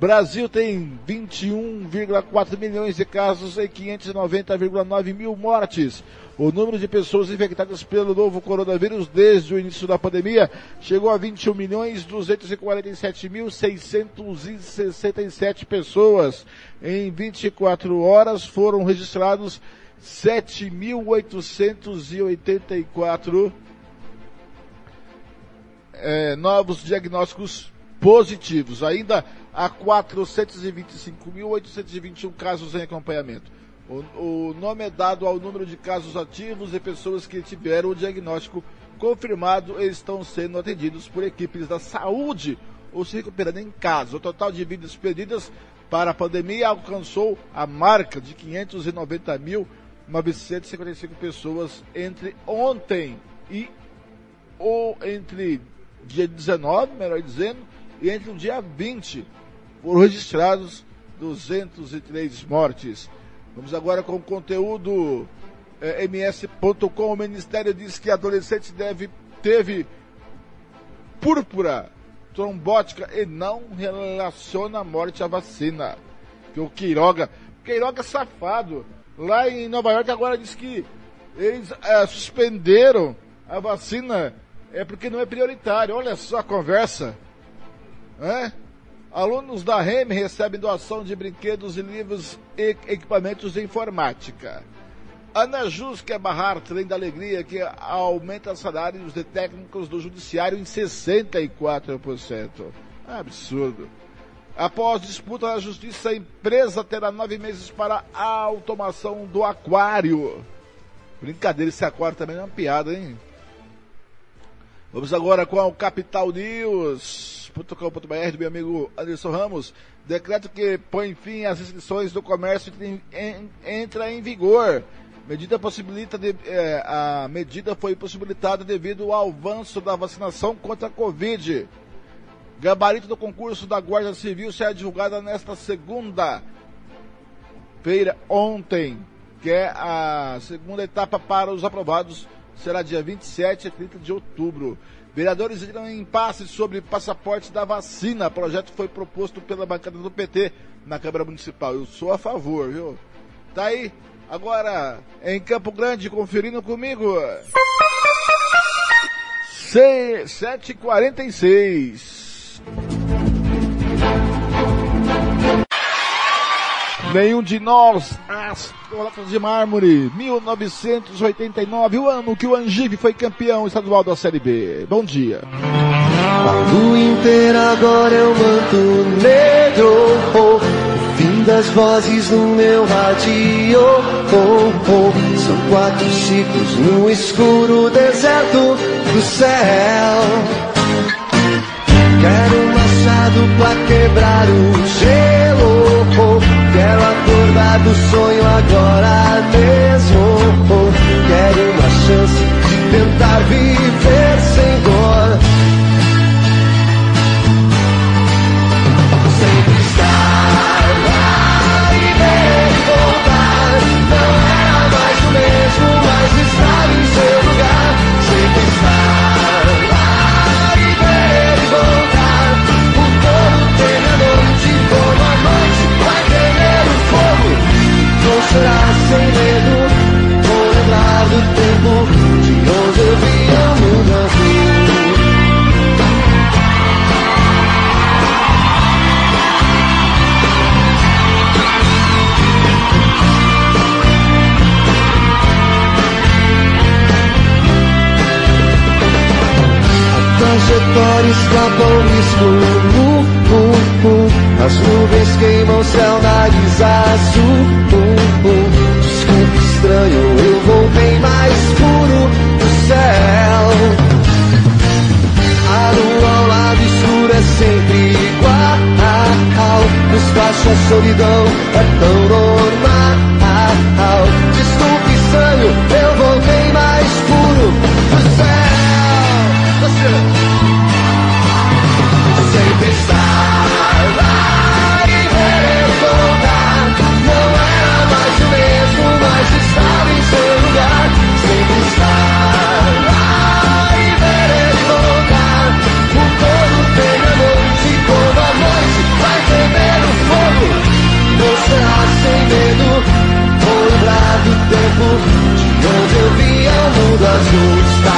Brasil tem 21,4 milhões de casos e 590,9 mil mortes. O número de pessoas infectadas pelo novo coronavírus desde o início da pandemia chegou a 21 milhões 247 mil 667 pessoas. Em 24 horas foram registrados 7.884 é, novos diagnósticos positivos. Ainda há 425.821 casos em acompanhamento. O, o, nome é dado ao número de casos ativos e pessoas que tiveram o diagnóstico confirmado e estão sendo atendidos por equipes da saúde ou se recuperando em casa. O total de vidas perdidas para a pandemia alcançou a marca de 590.955 pessoas entre ontem e ou entre dia 19, melhor dizendo, e entre o dia 20 foram registrados 203 mortes. Vamos agora com o conteúdo é, ms.com. O Ministério diz que adolescente deve, teve púrpura trombótica e não relaciona a morte à vacina. Que o Queiroga, Queiroga safado, lá em Nova York agora diz que eles é, suspenderam a vacina é porque não é prioritário. Olha só a conversa. É? Alunos da REM recebem doação de brinquedos e livros e equipamentos de informática. Ana Jus quer barrar trem da alegria que aumenta salários de técnicos do judiciário em 64%. Absurdo. Após disputa na justiça, a empresa terá nove meses para a automação do aquário. Brincadeira, esse aquário também é uma piada, hein? Vamos agora com o Capital News.com.br do meu amigo Anderson Ramos. Decreto que põe fim às restrições do comércio entra em vigor. Medida possibilita de, é, a medida foi possibilitada devido ao avanço da vacinação contra a Covid. Gabarito do concurso da Guarda Civil será divulgada nesta segunda-feira, ontem, que é a segunda etapa para os aprovados será dia 27 a 30 de outubro. Vereadores entram em impasse sobre passaporte da vacina. O projeto foi proposto pela bancada do PT na Câmara Municipal. Eu sou a favor, viu? Tá aí. Agora, em Campo Grande, conferindo comigo. 7h46. Nenhum de nós, as Colocas de Mármore, 1989, o ano que o Angive foi campeão estadual da Série B. Bom dia. A lua inteira agora é o manto negro. Oh, fim das vozes no meu rádio. Oh, oh, são quatro ciclos no escuro deserto do céu. Quero um machado pra quebrar o gelo. Quero acordar do sonho agora mesmo. Quero uma chance de tentar viver sem dor. Escapam escuro. Uh, uh. As nuvens queimam o céu, nariz azul. Uh, uh. Desculpe, estranho, eu voltei mais puro do céu. A lua ao lado escuro é sempre igual. No espaço a solidão é tão normal. Desculpe, estranho, eu voltei mais puro do céu. Você via o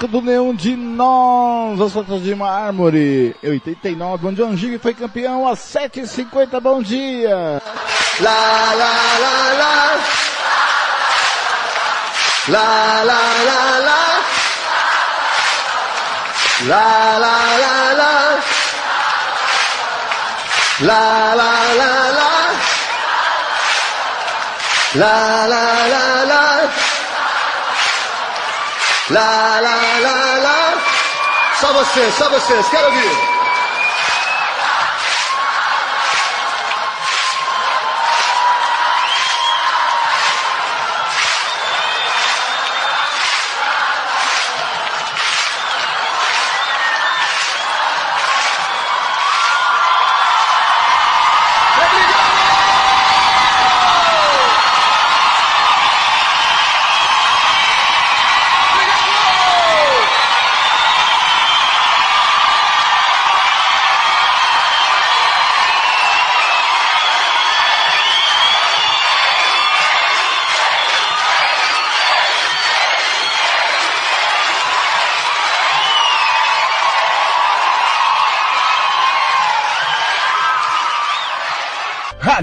música do Neon de Nós, as fotos de mármore, 89, onde o Angigue foi campeão às 7h50, bom dia! La la la la. La la la la. La la la la. La la la la. La la la la. La la la la. Só vocês, só vocês, quero ouvir.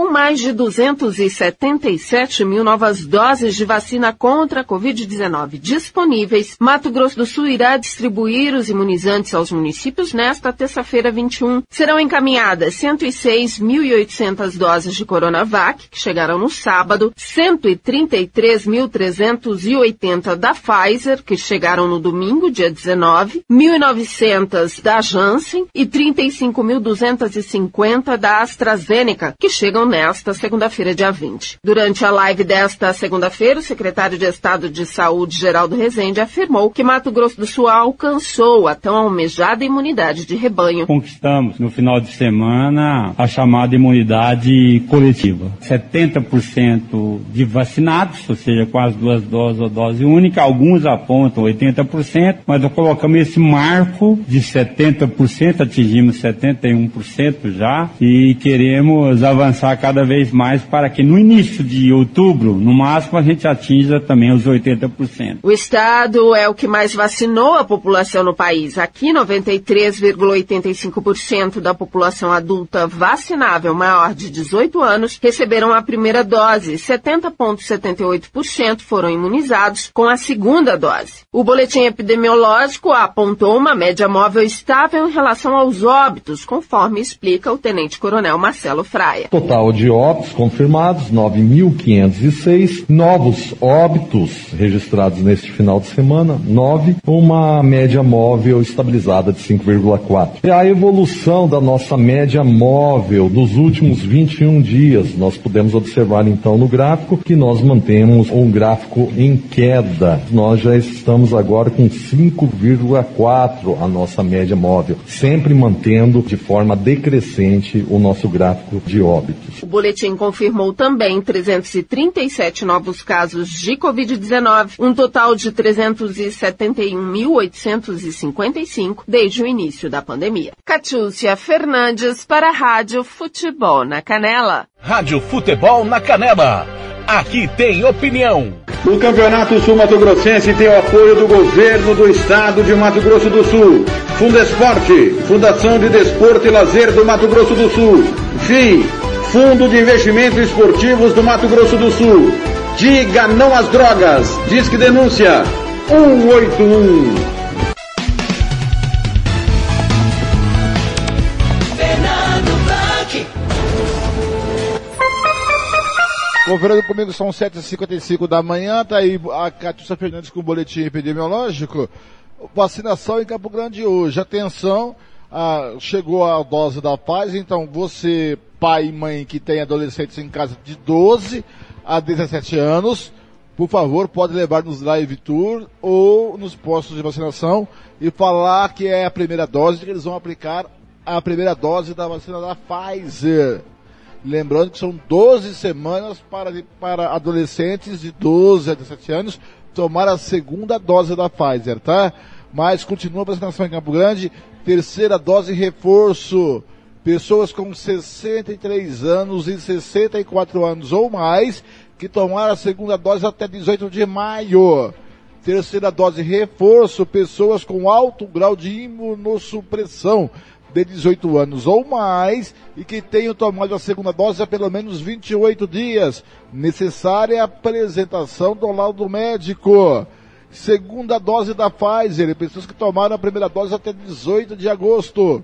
Com mais de 277 mil novas doses de vacina contra a Covid-19 disponíveis, Mato Grosso do Sul irá distribuir os imunizantes aos municípios nesta terça-feira 21. Serão encaminhadas 106.800 doses de Coronavac, que chegaram no sábado, 133.380 da Pfizer, que chegaram no domingo, dia 19, 1.900 da Janssen e 35.250 da AstraZeneca, que chegam nesta segunda-feira, dia 20. Durante a live desta segunda-feira, o secretário de Estado de Saúde, Geraldo Rezende, afirmou que Mato Grosso do Sul alcançou a tão almejada imunidade de rebanho. Conquistamos no final de semana a chamada imunidade coletiva. 70% de vacinados, ou seja, com as duas doses ou dose única, alguns apontam 80%, mas nós colocamos esse marco de 70%, atingimos 71% já, e queremos avançar cada vez mais para que no início de outubro, no máximo, a gente atinja também os 80%. O estado é o que mais vacinou a população no país. Aqui, 93,85% da população adulta vacinável maior de 18 anos receberam a primeira dose. 70,78% foram imunizados com a segunda dose. O boletim epidemiológico apontou uma média móvel estável em relação aos óbitos, conforme explica o tenente-coronel Marcelo Fraia. Total de óbitos confirmados, 9.506. Novos óbitos registrados neste final de semana, 9. Uma média móvel estabilizada de 5,4. E a evolução da nossa média móvel dos últimos 21 dias, nós podemos observar então no gráfico que nós mantemos um gráfico em queda. Nós já estamos agora com 5,4 a nossa média móvel, sempre mantendo de forma decrescente o nosso gráfico de óbitos. O boletim confirmou também 337 novos casos de Covid-19, um total de 371.855 desde o início da pandemia. Catiúcia Fernandes para a Rádio Futebol na Canela. Rádio Futebol na Canela. Aqui tem opinião. O Campeonato Sul Mato Grossense tem o apoio do governo do estado de Mato Grosso do Sul. Fundesporte, Fundação de Desporto e Lazer do Mato Grosso do Sul. FII, Fundo de Investimentos Esportivos do Mato Grosso do Sul. Diga não às drogas. Disque denúncia 181. Fernando Blanc. Conferindo comigo, são 7h55 da manhã, tá aí a Catiúcia Fernandes com o boletim epidemiológico. Vacinação em Campo Grande hoje. Atenção, ah, chegou a dose da paz, então você, pai e mãe que tem adolescentes em casa de 12 a 17 anos, por favor, pode levar nos drive tour ou nos postos de vacinação e falar que é a primeira dose, que eles vão aplicar a primeira dose da vacina da Pfizer. Lembrando que são 12 semanas para, para adolescentes de 12 a 17 anos tomar a segunda dose da Pfizer, tá? Mas continua a vacinação em Campo Grande, terceira dose reforço. Pessoas com 63 anos e 64 anos ou mais que tomaram a segunda dose até 18 de maio. Terceira dose reforço, pessoas com alto grau de imunossupressão de 18 anos ou mais e que tenham tomado a segunda dose há pelo menos 28 dias. Necessária a apresentação do laudo médico. Segunda dose da Pfizer, pessoas que tomaram a primeira dose até 18 de agosto.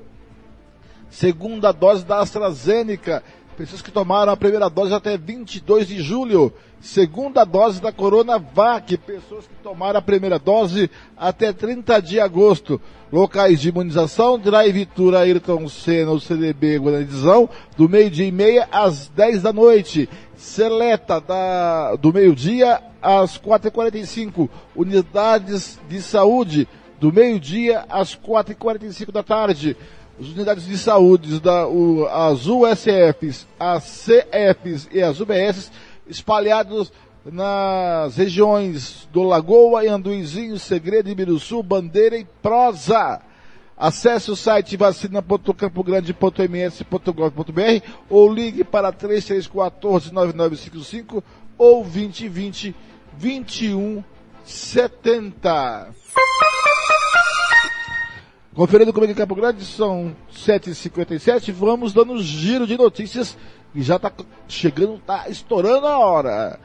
Segunda dose da AstraZeneca, pessoas que tomaram a primeira dose até 22 de julho. Segunda dose da Coronavac, pessoas que tomaram a primeira dose até 30 de agosto. Locais de imunização, Drive Tour Ayrton Senna, o CDB Guanadizão, do meio-dia e meia às 10 da noite. Seleta da, do meio-dia às 4h45. Unidades de saúde, do meio-dia às 4h45 da tarde as unidades de saúde, da, o, as USFs, as CFs e as UBSs espalhados nas regiões do Lagoa, Anduizinho, Segredo, Ibiruçu, Bandeira e Prosa. Acesse o site vacina.campogrande.ms.gov.br ou ligue para 3314-9955 ou 2020 2170. Conferindo comigo em Campo Grande, são 7h57, vamos dando um giro de notícias e já está chegando, está estourando a hora.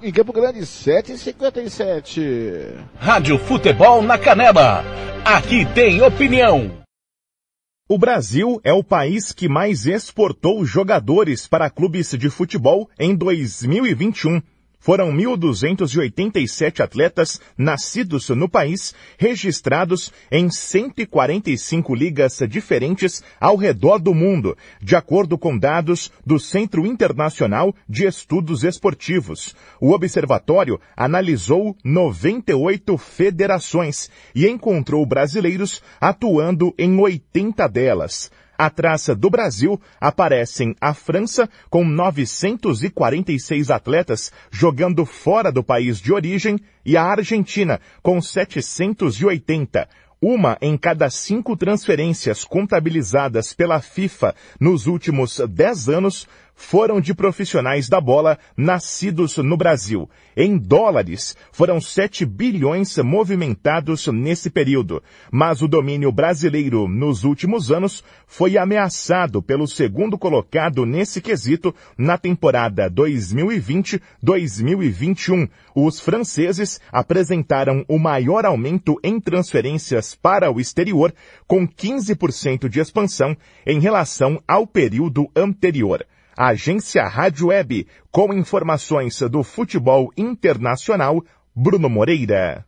Em Campo Grande, 7h57. Rádio Futebol na Canela. Aqui tem opinião. O Brasil é o país que mais exportou jogadores para clubes de futebol em 2021 foram 1.287 atletas nascidos no país, registrados em 145 ligas diferentes ao redor do mundo, de acordo com dados do Centro Internacional de Estudos Esportivos. O observatório analisou 98 federações e encontrou brasileiros atuando em 80 delas. Atrás do Brasil aparecem a França com 946 atletas jogando fora do país de origem e a Argentina com 780. Uma em cada cinco transferências contabilizadas pela FIFA nos últimos dez anos foram de profissionais da bola nascidos no Brasil. Em dólares, foram 7 bilhões movimentados nesse período. Mas o domínio brasileiro nos últimos anos foi ameaçado pelo segundo colocado nesse quesito na temporada 2020-2021. Os franceses apresentaram o maior aumento em transferências para o exterior, com 15% de expansão em relação ao período anterior. Agência Rádio Web, com informações do futebol internacional, Bruno Moreira.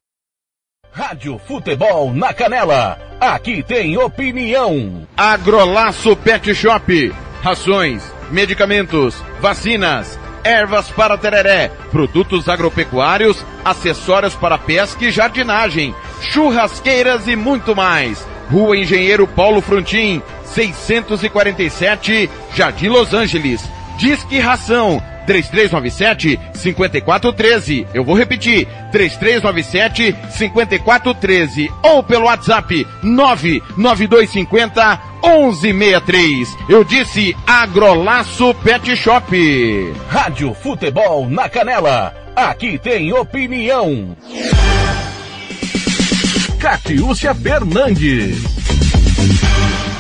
Rádio Futebol na Canela. Aqui tem opinião. Agrolaço Pet Shop. Rações, medicamentos, vacinas, ervas para tereré, produtos agropecuários, acessórios para pesca e jardinagem, churrasqueiras e muito mais. Rua Engenheiro Paulo Frontin, 647, Jardim Los Angeles. Disque Ração 3397 5413. Eu vou repetir, 3397 5413 ou pelo WhatsApp 99250 1163. Eu disse Agrolaço Pet Shop. Rádio Futebol na Canela. Aqui tem opinião. Catiúcia Fernandes.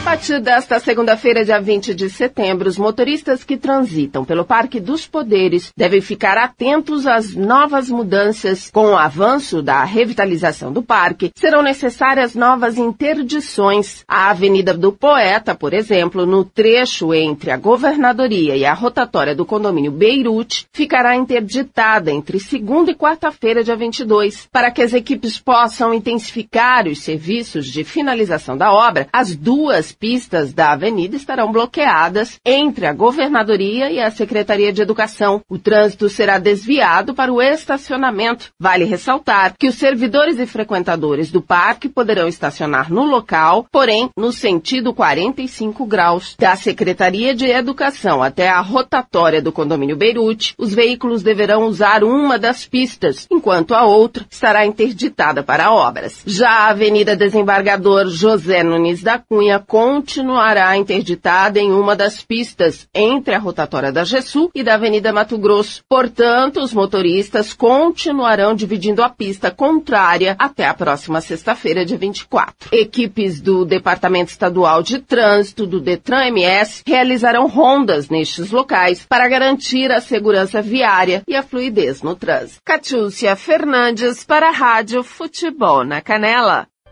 A partir desta segunda-feira, dia 20 de setembro, os motoristas que transitam pelo Parque dos Poderes devem ficar atentos às novas mudanças. Com o avanço da revitalização do parque, serão necessárias novas interdições. A Avenida do Poeta, por exemplo, no trecho entre a Governadoria e a rotatória do condomínio Beirute, ficará interditada entre segunda e quarta-feira, dia 22. Para que as equipes possam intensificar os serviços de finalização da obra, as duas pistas da avenida estarão bloqueadas entre a Governadoria e a Secretaria de Educação. O trânsito será desviado para o estacionamento. Vale ressaltar que os servidores e frequentadores do parque poderão estacionar no local, porém no sentido 45 graus. Da Secretaria de Educação até a rotatória do condomínio Beirute, os veículos deverão usar uma das pistas, enquanto a outra estará interditada para obras. Já a Avenida Desembargador José Nunes da Cunha continuará interditada em uma das pistas entre a rotatória da GESU e da Avenida Mato Grosso. Portanto, os motoristas continuarão dividindo a pista contrária até a próxima sexta-feira, dia 24. Equipes do Departamento Estadual de Trânsito do Detran MS realizarão rondas nestes locais para garantir a segurança viária e a fluidez no trânsito. Catiúcia Fernandes para a Rádio Futebol na Canela.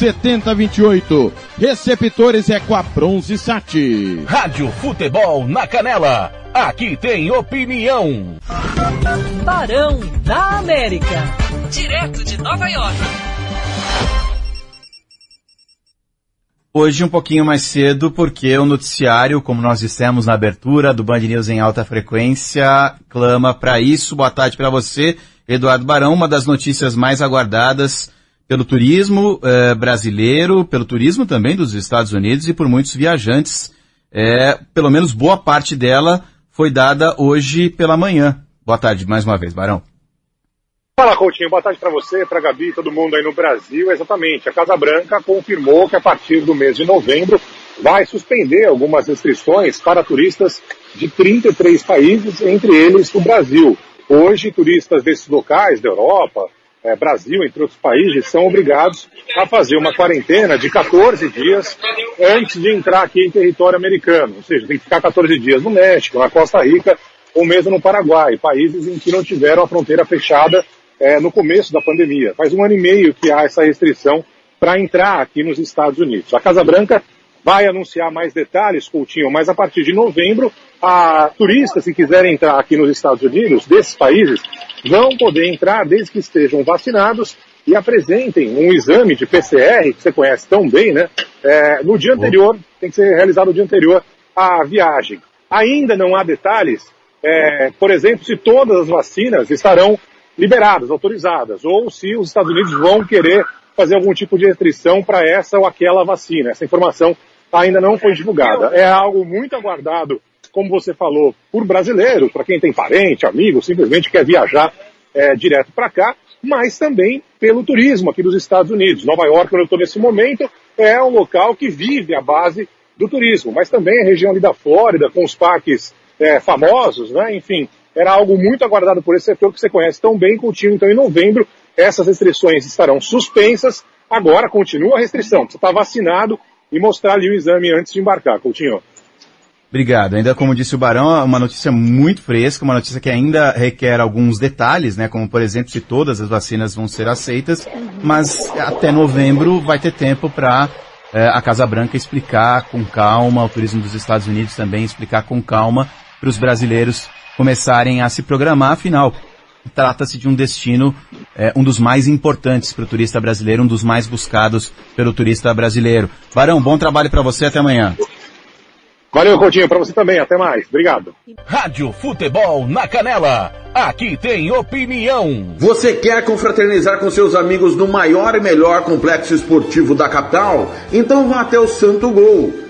7028. Receptores é com a Bronze Sat. Rádio Futebol na Canela. Aqui tem opinião. Barão da América. Direto de Nova York. Hoje um pouquinho mais cedo, porque o noticiário, como nós dissemos na abertura do Band News em alta frequência, clama para isso. Boa tarde para você, Eduardo Barão, uma das notícias mais aguardadas pelo turismo eh, brasileiro, pelo turismo também dos Estados Unidos e por muitos viajantes. É, pelo menos boa parte dela foi dada hoje pela manhã. Boa tarde mais uma vez, Barão. Fala, Coutinho. Boa tarde para você, para Gabi, todo mundo aí no Brasil. Exatamente. A Casa Branca confirmou que a partir do mês de novembro vai suspender algumas restrições para turistas de 33 países, entre eles o Brasil. Hoje, turistas desses locais, da Europa, é, Brasil, entre outros países, são obrigados a fazer uma quarentena de 14 dias antes de entrar aqui em território americano. Ou seja, tem que ficar 14 dias no México, na Costa Rica ou mesmo no Paraguai, países em que não tiveram a fronteira fechada é, no começo da pandemia. Faz um ano e meio que há essa restrição para entrar aqui nos Estados Unidos. A Casa Branca vai anunciar mais detalhes, Coutinho, mas a partir de novembro, a turistas que quiserem entrar aqui nos Estados Unidos, desses países, vão poder entrar desde que estejam vacinados e apresentem um exame de PCR, que você conhece tão bem, né? É, no dia anterior, tem que ser realizado no dia anterior à viagem. Ainda não há detalhes, é, por exemplo, se todas as vacinas estarão liberadas, autorizadas, ou se os Estados Unidos vão querer fazer algum tipo de restrição para essa ou aquela vacina. Essa informação ainda não foi divulgada. É algo muito aguardado, como você falou, por brasileiros, para quem tem parente, amigo, simplesmente quer viajar é, direto para cá, mas também pelo turismo aqui dos Estados Unidos. Nova York, onde eu estou nesse momento, é um local que vive a base do turismo, mas também a região ali da Flórida, com os parques é, famosos, né? enfim, era algo muito aguardado por esse setor que você conhece tão bem, Coutinho. Então, em novembro, essas restrições estarão suspensas. Agora, continua a restrição. Você está vacinado e mostrar ali o exame antes de embarcar, Coutinho. Obrigado. Ainda como disse o Barão, é uma notícia muito fresca, uma notícia que ainda requer alguns detalhes, né? Como por exemplo se todas as vacinas vão ser aceitas, mas até novembro vai ter tempo para é, a Casa Branca explicar com calma, o turismo dos Estados Unidos também explicar com calma para os brasileiros começarem a se programar, afinal, trata-se de um destino, é, um dos mais importantes para o turista brasileiro, um dos mais buscados pelo turista brasileiro. Barão, bom trabalho para você, até amanhã. Valeu, Coutinho, para você também, até mais. Obrigado. Rádio Futebol na Canela. Aqui tem opinião. Você quer confraternizar com seus amigos no maior e melhor complexo esportivo da capital? Então vá até o Santo Gol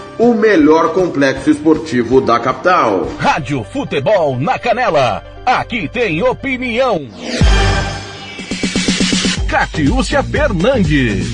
o melhor complexo esportivo da capital. Rádio Futebol na Canela. Aqui tem opinião. Catiúcia Fernandes.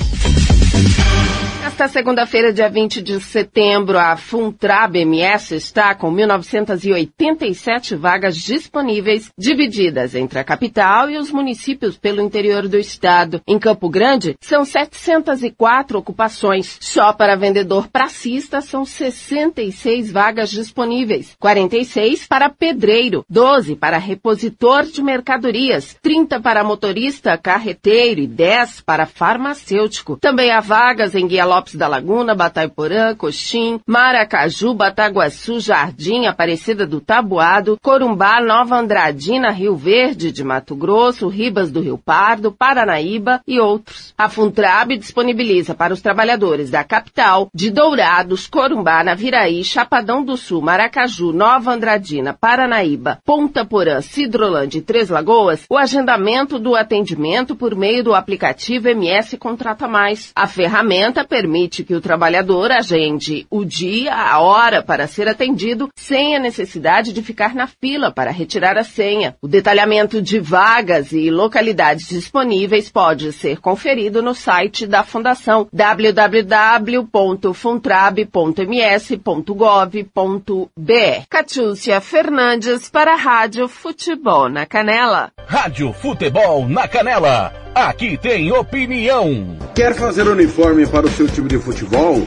Nesta segunda-feira, dia 20 de setembro, a Funtrab MS está com 1.987 vagas disponíveis, divididas entre a capital e os municípios pelo interior do estado. Em Campo Grande, são 704 ocupações. Só para vendedor pracista, são 66 vagas disponíveis, 46 para pedreiro, 12 para repositor de mercadorias, 30 para motorista carreteiro e 10 para farmacêutico. Também há vagas em Guia Lopes da Laguna, Bataiporã, Coxim, Maracaju, Bataguaçu, Jardim, Aparecida do Tabuado, Corumbá, Nova Andradina, Rio Verde de Mato Grosso, Ribas do Rio Pardo, Paranaíba e outros. A Funtrab disponibiliza para os trabalhadores da capital, de Dourados, Corumbá, Naviraí, Chapadão do Sul, Maracaju, Nova Andradina, Paranaíba, Ponta Porã, Cidrolândia e Três Lagoas, o agendamento do atendimento por meio do aplicativo MS Contrata Mais. A ferramenta permite permite que o trabalhador agende o dia, a hora para ser atendido, sem a necessidade de ficar na fila para retirar a senha. O detalhamento de vagas e localidades disponíveis pode ser conferido no site da Fundação www.funtrab.ms.gov.br. Catiúcia Fernandes para a Rádio Futebol na Canela. Rádio Futebol na Canela aqui tem opinião. Quer fazer uniforme para o seu time de futebol?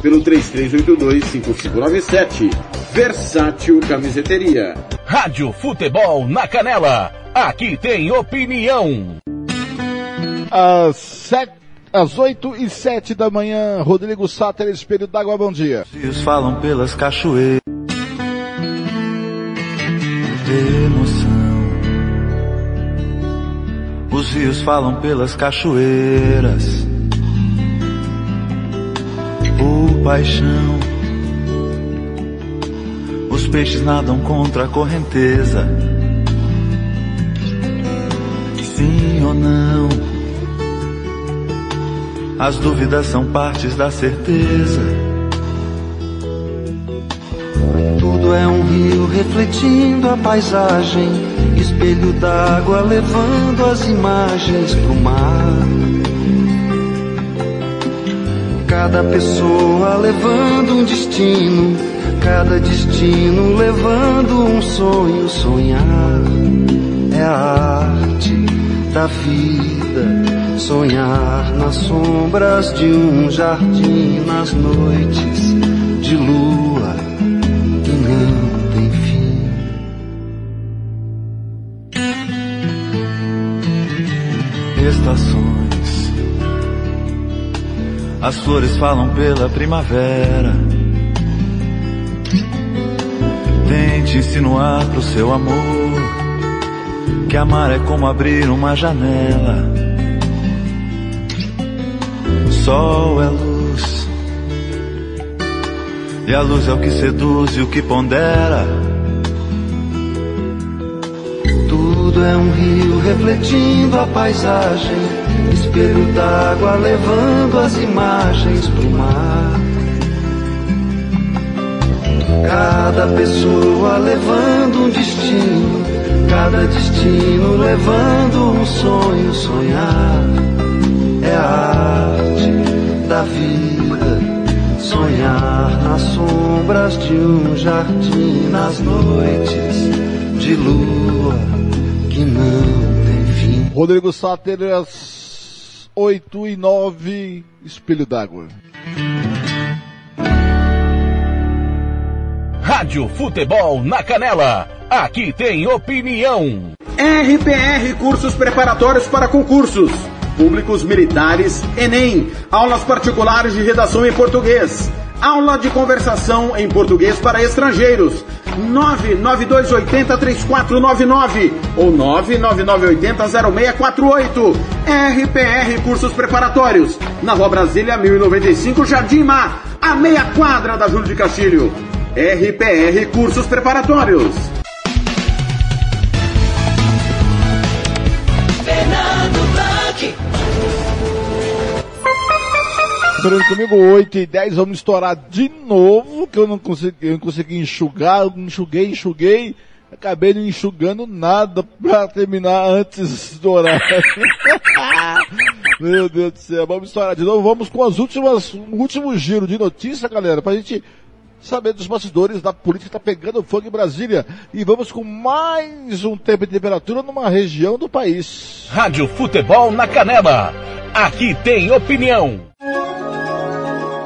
pelo 33825597 Versátil Camiseteria Rádio Futebol na Canela. Aqui tem opinião. Às sete, às oito e sete da manhã, Rodrigo Sáter, Espelho d'Água, bom dia. rios falam pelas cachoeiras de emoção. Os rios falam pelas cachoeiras. Por paixão. Os peixes nadam contra a correnteza. Sim ou não? As dúvidas são partes da certeza. Tudo é um rio refletindo a paisagem, espelho d'água levando as imagens pro mar. Cada pessoa levando um destino, cada destino levando um sonho. Sonhar é a arte da vida. Sonhar nas sombras de um jardim, nas noites de lua as flores falam pela primavera. Tente insinuar pro seu amor que amar é como abrir uma janela. Sol é luz. E a luz é o que seduz e o que pondera. Tudo é um rio refletindo a paisagem, espelho d'água levando as imagens pro mar. Cada pessoa levando um destino, cada destino levando um sonho. Sonhar é a arte da vida. Sonhar nas sombras de um jardim, nas noites de lua que não tem fim. Rodrigo Sáteras é 8 e 9, Espelho d'Água. Rádio Futebol na Canela. Aqui tem opinião. RPR Cursos Preparatórios para Concursos. Públicos Militares, Enem. Aulas particulares de redação em português Aula de conversação em português para estrangeiros. 992803499 ou 999800648. RPR Cursos Preparatórios. Na Rua Brasília 1095, Jardim Mar. A meia quadra da Júlio de Castilho. RPR Cursos Preparatórios. Estourando comigo 8 e 10, vamos estourar de novo, que eu não consegui, eu não consegui enxugar, eu enxuguei, enxuguei, acabei não enxugando nada pra terminar antes de estourar. Meu Deus do céu, vamos estourar de novo, vamos com as últimas, último giro de notícia, galera, pra gente saber dos bastidores da política tá pegando fogo em Brasília. E vamos com mais um tempo de temperatura numa região do país. Rádio Futebol na Canela. Aqui tem opinião.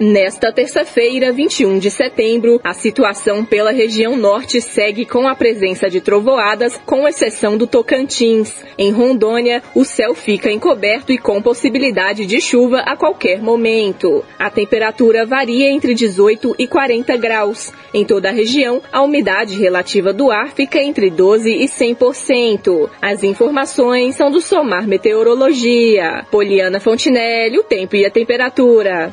Nesta terça-feira, 21 de setembro, a situação pela região norte segue com a presença de trovoadas, com exceção do Tocantins. Em Rondônia, o céu fica encoberto e com possibilidade de chuva a qualquer momento. A temperatura varia entre 18 e 40 graus. Em toda a região, a umidade relativa do ar fica entre 12 e 100%. As informações são do Somar Meteorologia. Poliana Fontinelli, o tempo e a temperatura.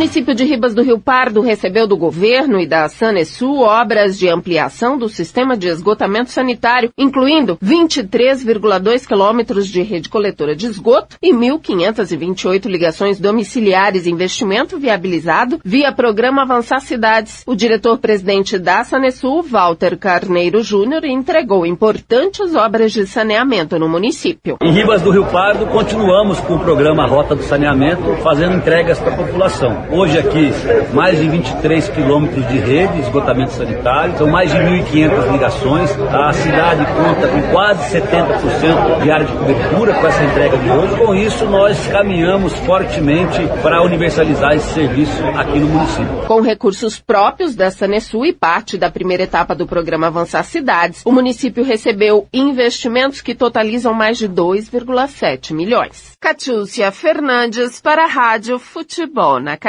Município de Ribas do Rio Pardo recebeu do governo e da Sanesul obras de ampliação do sistema de esgotamento sanitário, incluindo 23,2 quilômetros de rede coletora de esgoto e 1.528 ligações domiciliares investimento viabilizado via programa Avançar Cidades. O diretor-presidente da Sanesul, Walter Carneiro Júnior, entregou importantes obras de saneamento no município. Em Ribas do Rio Pardo, continuamos com o programa Rota do Saneamento, fazendo entregas para a população. Hoje aqui, mais de 23 quilômetros de rede de esgotamento sanitário, são mais de 1.500 ligações. A cidade conta com quase 70% de área de cobertura com essa entrega de hoje. Com isso, nós caminhamos fortemente para universalizar esse serviço aqui no município. Com recursos próprios da Sanesul e parte da primeira etapa do programa Avançar Cidades, o município recebeu investimentos que totalizam mais de 2,7 milhões. Catiúcia Fernandes para a Rádio Futebol na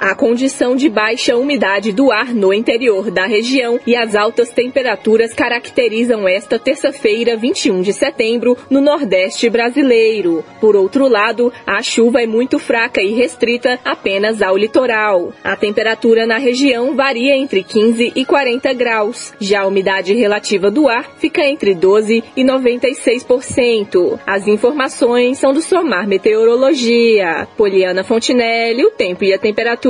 A condição de baixa umidade do ar no interior da região e as altas temperaturas caracterizam esta terça-feira, 21 de setembro, no Nordeste brasileiro. Por outro lado, a chuva é muito fraca e restrita apenas ao litoral. A temperatura na região varia entre 15 e 40 graus. Já a umidade relativa do ar fica entre 12 e 96%. As informações são do Somar Meteorologia. Poliana Fontinelli, o tempo e a temperatura.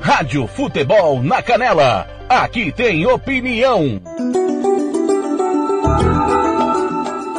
Rádio Futebol na Canela. Aqui tem opinião.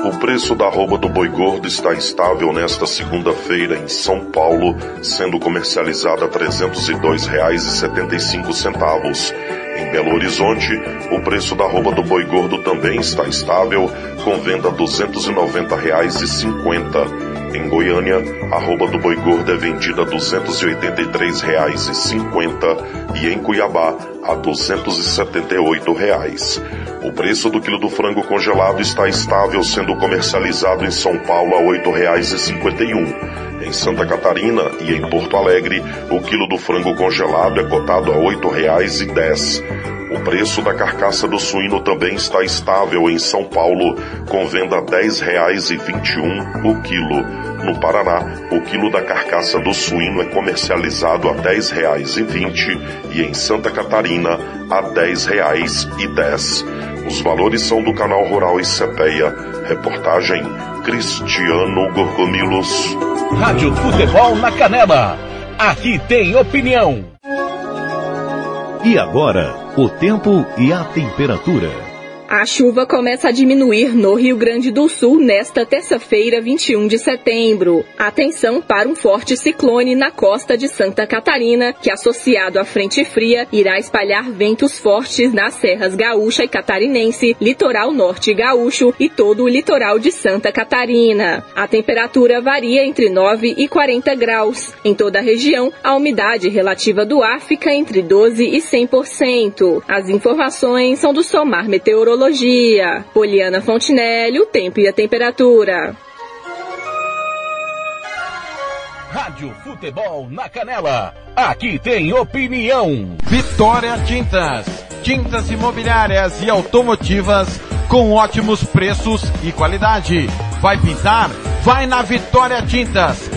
O preço da arroba do boi gordo está instável nesta segunda-feira em São Paulo, sendo comercializada a R$ 302,75. Em Belo Horizonte, o preço da arroba do boi gordo também está estável, com venda a R$ 290,50. Em Goiânia, a arroba do boi gordo é vendida a R$ 283,50 e em Cuiabá a 278 reais. O preço do quilo do frango congelado está estável, sendo comercializado em São Paulo a R$ 8,51. Em Santa Catarina e em Porto Alegre, o quilo do frango congelado é cotado a R$ 8,10. O preço da carcaça do suíno também está estável em São Paulo, com venda a R$ 10,21 o quilo. No Paraná, o quilo da carcaça do suíno é comercializado a R$ 10,20 e em Santa Catarina a R$ 10,10. Os valores são do canal Rural e Cepeia. Reportagem Cristiano Gorgomilos. Rádio Futebol na Canela. Aqui tem opinião. E agora, o tempo e a temperatura. A chuva começa a diminuir no Rio Grande do Sul nesta terça-feira, 21 de setembro. Atenção para um forte ciclone na costa de Santa Catarina, que associado à frente fria irá espalhar ventos fortes nas serras gaúcha e catarinense, litoral norte gaúcho e todo o litoral de Santa Catarina. A temperatura varia entre 9 e 40 graus. Em toda a região, a umidade relativa do ar fica entre 12 e 100%. As informações são do Somar Meteorologia meteorologia. Poliana Fontinelli, o tempo e a temperatura. Rádio Futebol na Canela. Aqui tem opinião. Vitória Tintas. Tintas imobiliárias e automotivas com ótimos preços e qualidade. Vai pintar? Vai na Vitória Tintas.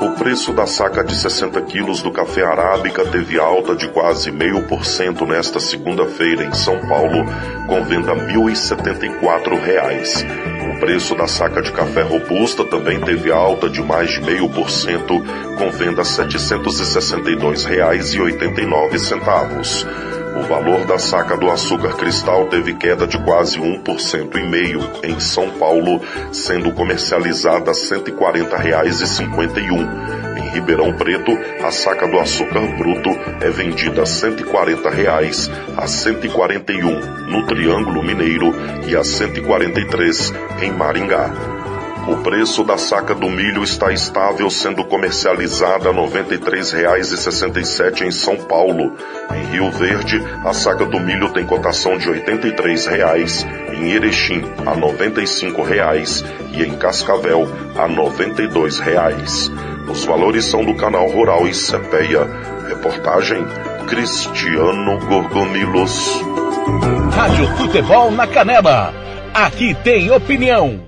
O preço da saca de 60 quilos do café arábica teve alta de quase meio por cento nesta segunda-feira em São Paulo, com venda 1.074 reais. O preço da saca de café robusta também teve alta de mais de meio por cento, com venda R$ 762 reais 89 centavos. O valor da saca do açúcar cristal teve queda de quase 1% e meio em São Paulo, sendo comercializada R$ 140,51. Em Ribeirão Preto, a saca do açúcar bruto é vendida a 140 reais, a R$ 141 no Triângulo Mineiro e a R$ 143 em Maringá. O preço da saca do milho está estável, sendo comercializada a R$ 93,67 em São Paulo. Em Rio Verde, a saca do milho tem cotação de R$ 83,00, em Erechim a R$ 95,00 e em Cascavel a R$ 92,00. Os valores são do canal Rural e Cepeia. Reportagem Cristiano Gorgomilos. Rádio Futebol na Canela. Aqui tem opinião.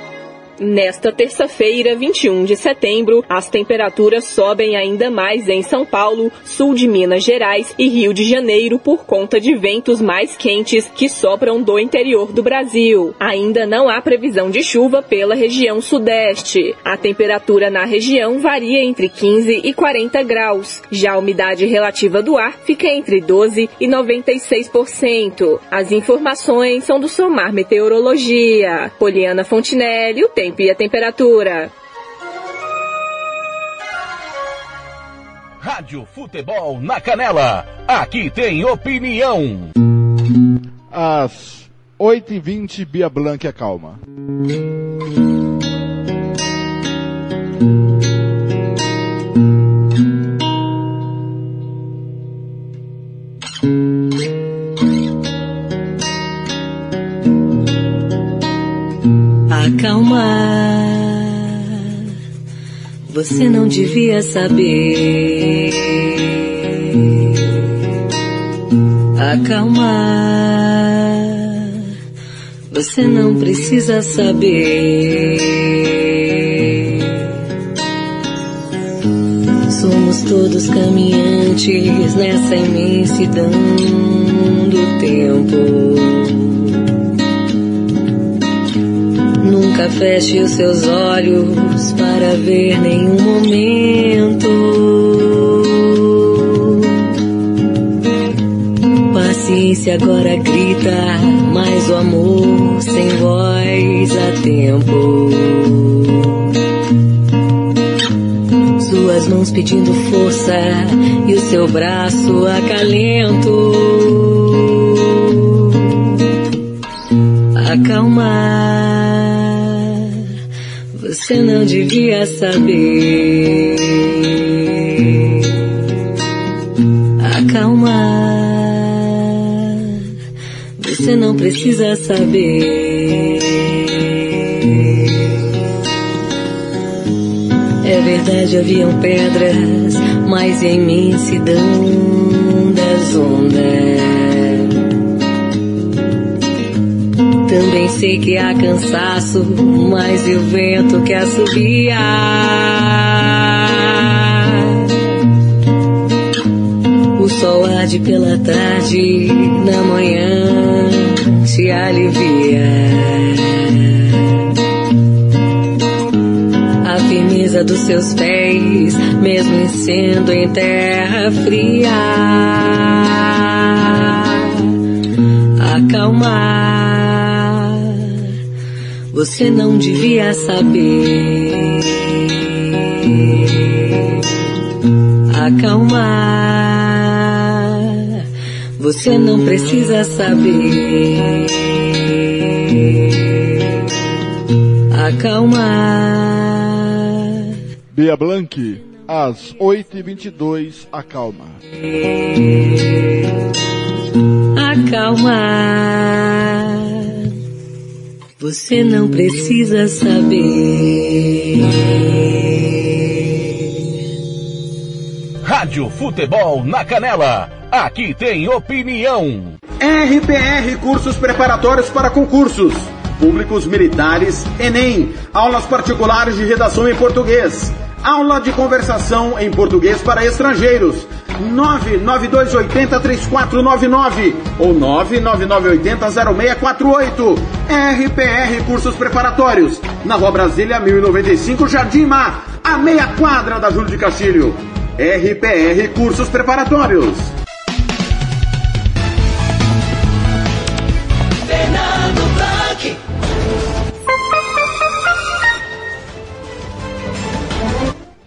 Nesta terça-feira, 21 de setembro, as temperaturas sobem ainda mais em São Paulo, sul de Minas Gerais e Rio de Janeiro por conta de ventos mais quentes que sopram do interior do Brasil. Ainda não há previsão de chuva pela região sudeste. A temperatura na região varia entre 15 e 40 graus. Já a umidade relativa do ar fica entre 12 e 96%. As informações são do Somar Meteorologia. Poliana Fontinelli, o tempo tempo e a temperatura. Rádio Futebol na Canela. Aqui tem opinião. Às 8h20, Bia Blanca acalma. Acalmar. Você não devia saber. Acalmar. Você não precisa saber. Somos todos caminhantes nessa imensidão do tempo. Nunca feche os seus olhos para ver nenhum momento. Paciência agora grita, mas o amor sem voz a tempo. Suas mãos pedindo força e o seu braço acalento. Acalmar você não devia saber. Acalmar, você não precisa saber. É verdade, haviam pedras, mas em imensidão das ondas. Também sei que há cansaço, mas o vento que assobia. O sol arde pela tarde, na manhã te alivia. A firmeza dos seus pés, mesmo sendo em terra fria. Acalmar, você não devia saber. Acalmar, você não precisa saber. Acalmar. Bia Blanc, às 8h22, acalma. Acalmar. Você não precisa saber. Rádio Futebol na Canela. Aqui tem opinião. RPR Cursos Preparatórios para Concursos. Públicos Militares, Enem. Aulas particulares de redação em português. Aula de conversação em português para estrangeiros. 992803499 ou 999800648. RPR Cursos Preparatórios. Na Rua Brasília 1095, Jardim Mar. A meia quadra da Júlio de Castilho. RPR Cursos Preparatórios.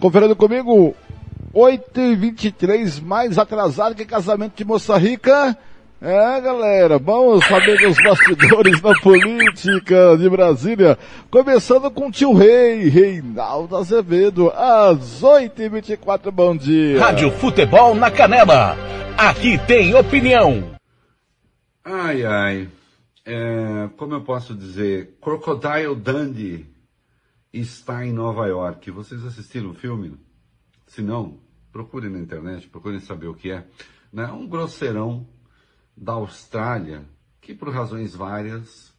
Conferindo comigo, 8h23, mais atrasado que casamento de moça rica. É, galera, vamos saber dos bastidores da política de Brasília. Começando com o tio Rei, Reinaldo Azevedo, às 8h24, bom dia. Rádio Futebol na Canela. Aqui tem opinião. Ai, ai. É, como eu posso dizer? Crocodile Dundee está em Nova York. Vocês assistiram o filme? Se não, procurem na internet, procurem saber o que é. Né? Um grosseirão da Austrália que, por razões várias,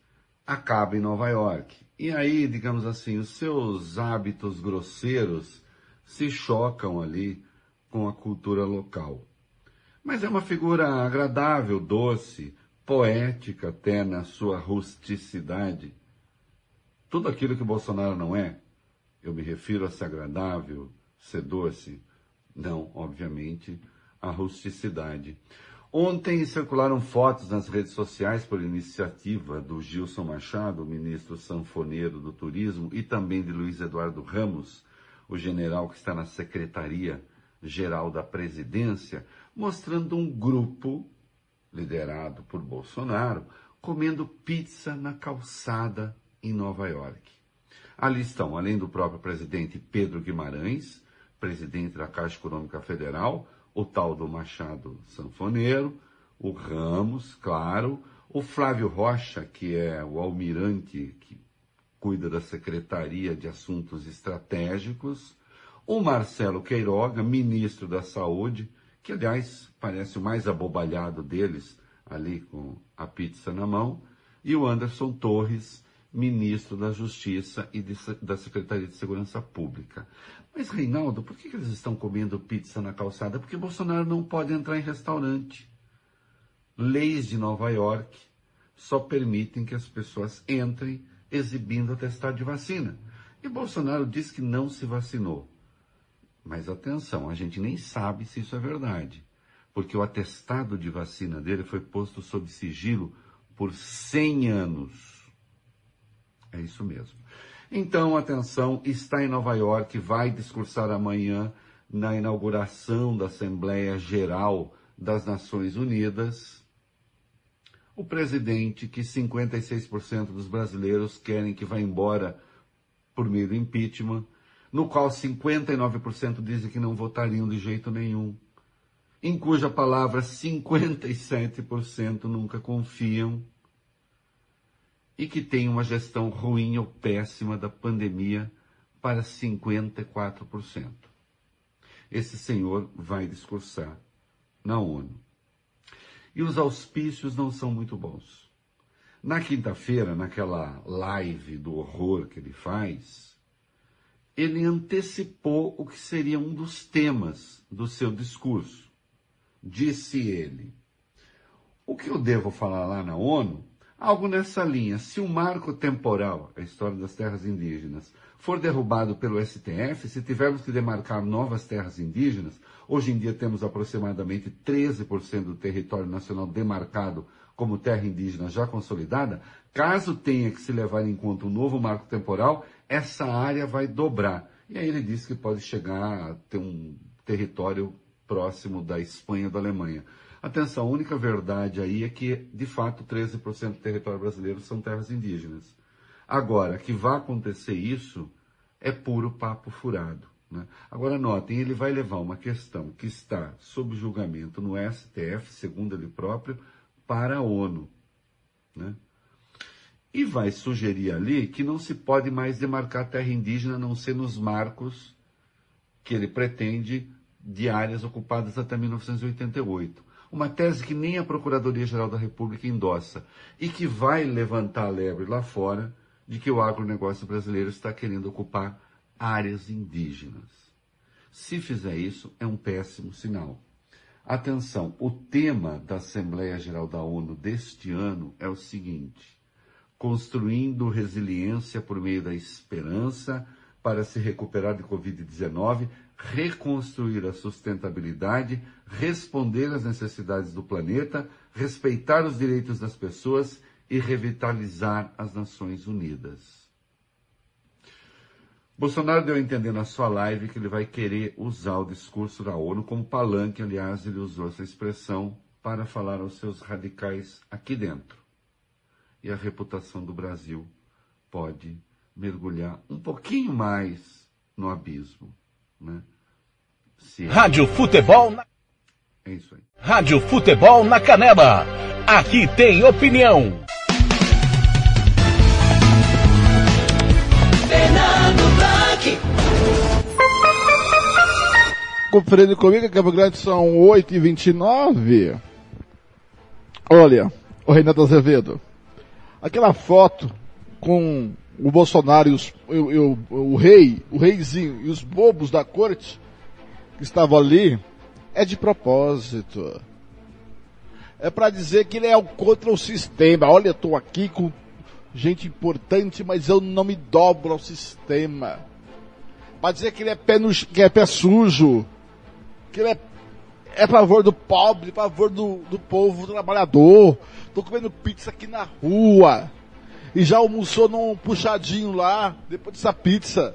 acaba em Nova York. E aí, digamos assim, os seus hábitos grosseiros se chocam ali com a cultura local. Mas é uma figura agradável, doce, poética até na sua rusticidade. Tudo aquilo que Bolsonaro não é, eu me refiro a ser agradável, ser doce. Não, obviamente, a rusticidade. Ontem circularam fotos nas redes sociais por iniciativa do Gilson Machado, ministro sanfoneiro do turismo, e também de Luiz Eduardo Ramos, o general que está na Secretaria Geral da Presidência, mostrando um grupo liderado por Bolsonaro comendo pizza na calçada em Nova York. Ali estão, além do próprio presidente Pedro Guimarães, presidente da Caixa Econômica Federal, o tal do Machado Sanfoneiro, o Ramos, claro, o Flávio Rocha, que é o almirante que cuida da Secretaria de Assuntos Estratégicos, o Marcelo Queiroga, ministro da Saúde, que aliás parece o mais abobalhado deles, ali com a pizza na mão, e o Anderson Torres, ministro da Justiça e de, da Secretaria de Segurança Pública. Mas, Reinaldo, por que, que eles estão comendo pizza na calçada? Porque Bolsonaro não pode entrar em restaurante. Leis de Nova York só permitem que as pessoas entrem exibindo atestado de vacina. E Bolsonaro diz que não se vacinou. Mas atenção, a gente nem sabe se isso é verdade. Porque o atestado de vacina dele foi posto sob sigilo por 100 anos. É isso mesmo. Então, atenção, está em Nova York, vai discursar amanhã na inauguração da Assembleia Geral das Nações Unidas. O presidente que 56% dos brasileiros querem que vá embora por meio do impeachment, no qual 59% dizem que não votariam de jeito nenhum, em cuja palavra 57% nunca confiam e que tem uma gestão ruim ou péssima da pandemia para 54%. Esse senhor vai discursar na ONU. e os auspícios não são muito bons. Na quinta-feira, naquela live do horror que ele faz, ele antecipou o que seria um dos temas do seu discurso. Disse ele: O que eu devo falar lá na ONU? Algo nessa linha. Se o marco temporal, a história das terras indígenas, for derrubado pelo STF, se tivermos que demarcar novas terras indígenas, hoje em dia temos aproximadamente 13% do território nacional demarcado como terra indígena já consolidada, caso tenha que se levar em conta um novo marco temporal, essa área vai dobrar. E aí ele diz que pode chegar a ter um território próximo da Espanha da Alemanha. Atenção, a única verdade aí é que, de fato, 13% do território brasileiro são terras indígenas. Agora, que vai acontecer isso é puro papo furado. Né? Agora, notem, ele vai levar uma questão que está sob julgamento no STF, segundo ele próprio, para a ONU. Né? E vai sugerir ali que não se pode mais demarcar terra indígena a não ser nos marcos que ele pretende de áreas ocupadas até 1988. Uma tese que nem a Procuradoria-Geral da República endossa e que vai levantar a lebre lá fora de que o agronegócio brasileiro está querendo ocupar áreas indígenas. Se fizer isso, é um péssimo sinal. Atenção, o tema da Assembleia Geral da ONU deste ano é o seguinte: construindo resiliência por meio da esperança para se recuperar de Covid-19, reconstruir a sustentabilidade, responder às necessidades do planeta, respeitar os direitos das pessoas e revitalizar as Nações Unidas. Bolsonaro deu a entender na sua live que ele vai querer usar o discurso da ONU como palanque, aliás, ele usou essa expressão para falar aos seus radicais aqui dentro. E a reputação do Brasil pode mergulhar um pouquinho mais no abismo. Né? Se... Rádio Futebol na... É isso aí. Rádio Futebol na Canela. Aqui tem opinião. Conferindo comigo, Campo Grande são 8h29. Olha, o Renato Azevedo. Aquela foto com o Bolsonaro e, os, o, o, rei, o reizinho e os bobos da corte que estavam ali é de propósito. É para dizer que ele é contra o sistema. Olha, eu tô aqui com gente importante, mas eu não me dobro ao sistema. Para dizer que ele é pé, no, que é pé sujo, que ele é, é a favor do pobre, a favor do, do povo do trabalhador. Tô comendo pizza aqui na rua. E já almoçou num puxadinho lá, depois dessa pizza.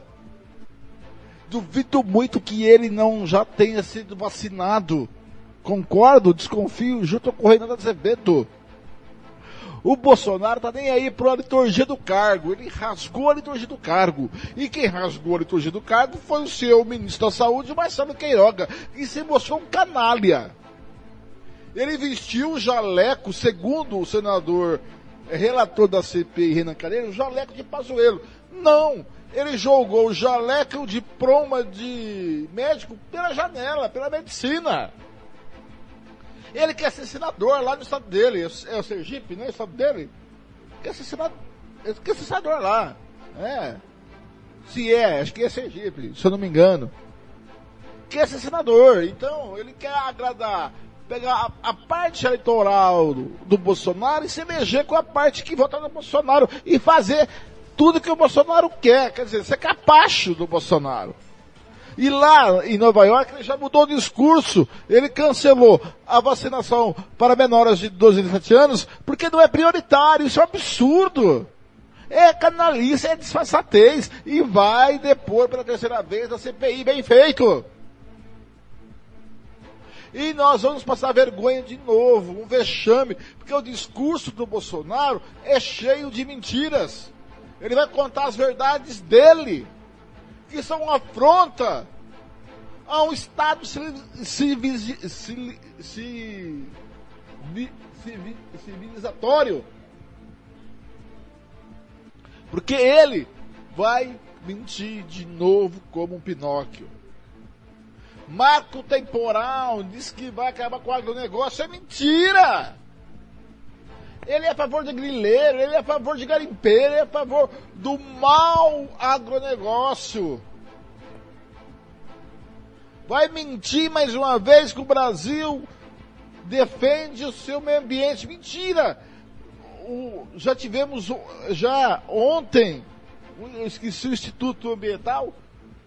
Duvido muito que ele não já tenha sido vacinado. Concordo, desconfio, junto com o Reinaldo Azevedo. O Bolsonaro tá nem aí pro liturgia do cargo. Ele rasgou a liturgia do cargo. E quem rasgou a liturgia do cargo foi o seu ministro da Saúde, Marcelo Queiroga, que se mostrou um canalha. Ele vestiu o jaleco, segundo o senador relator da CPI, Renan Calheiro, jaleco de Pazuello. Não! Ele jogou o jaleco, o diploma de médico pela janela, pela medicina. Ele quer ser senador lá no estado dele. É o Sergipe, né? O estado dele. Quer ser senador, quer ser senador lá. É. Se é, acho que é Sergipe, se eu não me engano. Quer ser senador. Então, ele quer agradar. Pegar a, a parte eleitoral do, do Bolsonaro e se eleger com a parte que vota no Bolsonaro e fazer tudo que o Bolsonaro quer. Quer dizer, ser capacho do Bolsonaro. E lá em Nova York ele já mudou o discurso. Ele cancelou a vacinação para menores de 12 e 17 anos porque não é prioritário. Isso é um absurdo. É canalice, é disfarçatez. E vai depor pela terceira vez da CPI. Bem feito. E nós vamos passar vergonha de novo, um vexame, porque o discurso do Bolsonaro é cheio de mentiras. Ele vai contar as verdades dele que são uma afronta a um Estado civilizatório. Porque ele vai mentir de novo como um Pinóquio. Marco temporal, diz que vai acabar com o agronegócio, é mentira! Ele é a favor de grileiro, ele é a favor de garimpeiro, ele é a favor do mau agronegócio. Vai mentir mais uma vez que o Brasil defende o seu meio ambiente. Mentira! O, já tivemos, já ontem, eu esqueci o Instituto Ambiental,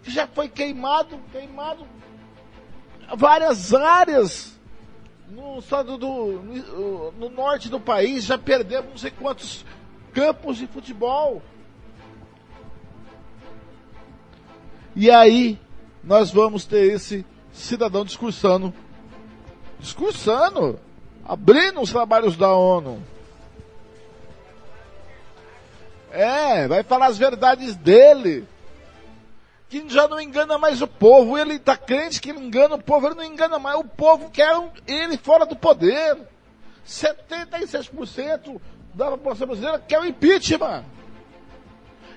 que já foi queimado, queimado várias áreas no estado do no, no norte do país, já perdemos não sei quantos campos de futebol. E aí nós vamos ter esse cidadão discursando, discursando, abrindo os trabalhos da ONU. É, vai falar as verdades dele. Que já não engana mais o povo. Ele está crente que engana o povo, ele não engana mais. O povo quer ele fora do poder. 76% da população brasileira quer o impeachment.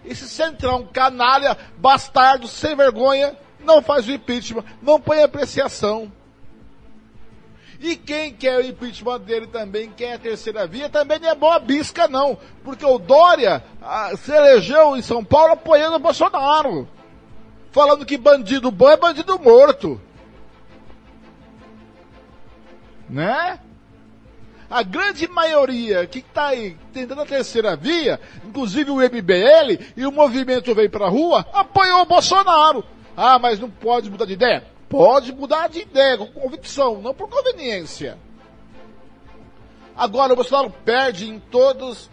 Esse centrão, canalha, bastardo, sem vergonha, não faz o impeachment, não põe apreciação. E quem quer o impeachment dele também, quer a terceira via, também não é boa bisca, não. Porque o Dória ah, se elegeu em São Paulo apoiando o Bolsonaro. Falando que bandido bom é bandido morto. Né? A grande maioria que está aí tentando a terceira via, inclusive o MBL e o movimento Vem Pra Rua, apoiou o Bolsonaro. Ah, mas não pode mudar de ideia? Pode mudar de ideia, com convicção, não por conveniência. Agora o Bolsonaro perde em todos.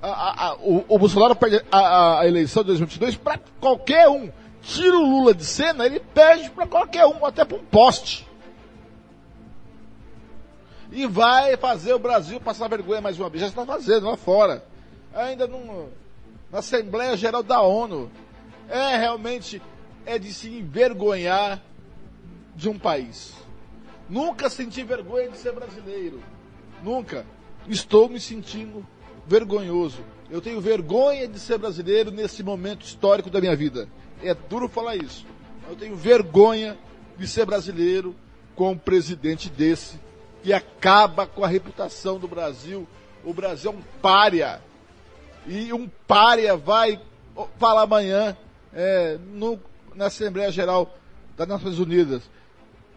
A, a, a, o, o, Bolsonaro perde a, eleição de 2022 para qualquer um. Tira o Lula de cena, ele perde para qualquer um, até para um poste. E vai fazer o Brasil passar vergonha mais uma vez. Já está fazendo lá fora. Ainda num, na Assembleia Geral da ONU. É realmente é de se envergonhar de um país. Nunca senti vergonha de ser brasileiro. Nunca. Estou me sentindo vergonhoso. Eu tenho vergonha de ser brasileiro nesse momento histórico da minha vida. É duro falar isso. Eu tenho vergonha de ser brasileiro com um presidente desse que acaba com a reputação do Brasil. O Brasil é um pária. E um pária vai falar amanhã é, no na Assembleia Geral das Nações Unidas.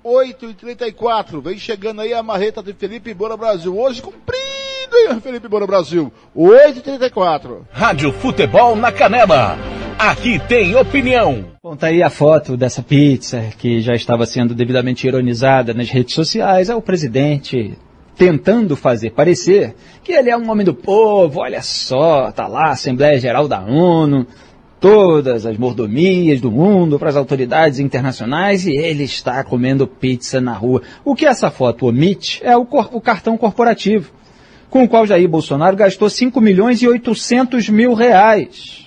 8 e 34 vem chegando aí a marreta de Felipe Bora Brasil. Hoje cumprido, hein, Felipe Bora Brasil. 8 e 34 Rádio Futebol na Canela. Aqui tem opinião. Bom, tá aí a foto dessa pizza que já estava sendo devidamente ironizada nas redes sociais. É o presidente tentando fazer parecer que ele é um homem do povo. Olha só, tá lá, Assembleia Geral da ONU todas as mordomias do mundo para as autoridades internacionais e ele está comendo pizza na rua. O que essa foto omite é o, o cartão corporativo, com o qual Jair Bolsonaro gastou 5 milhões e 800 mil reais.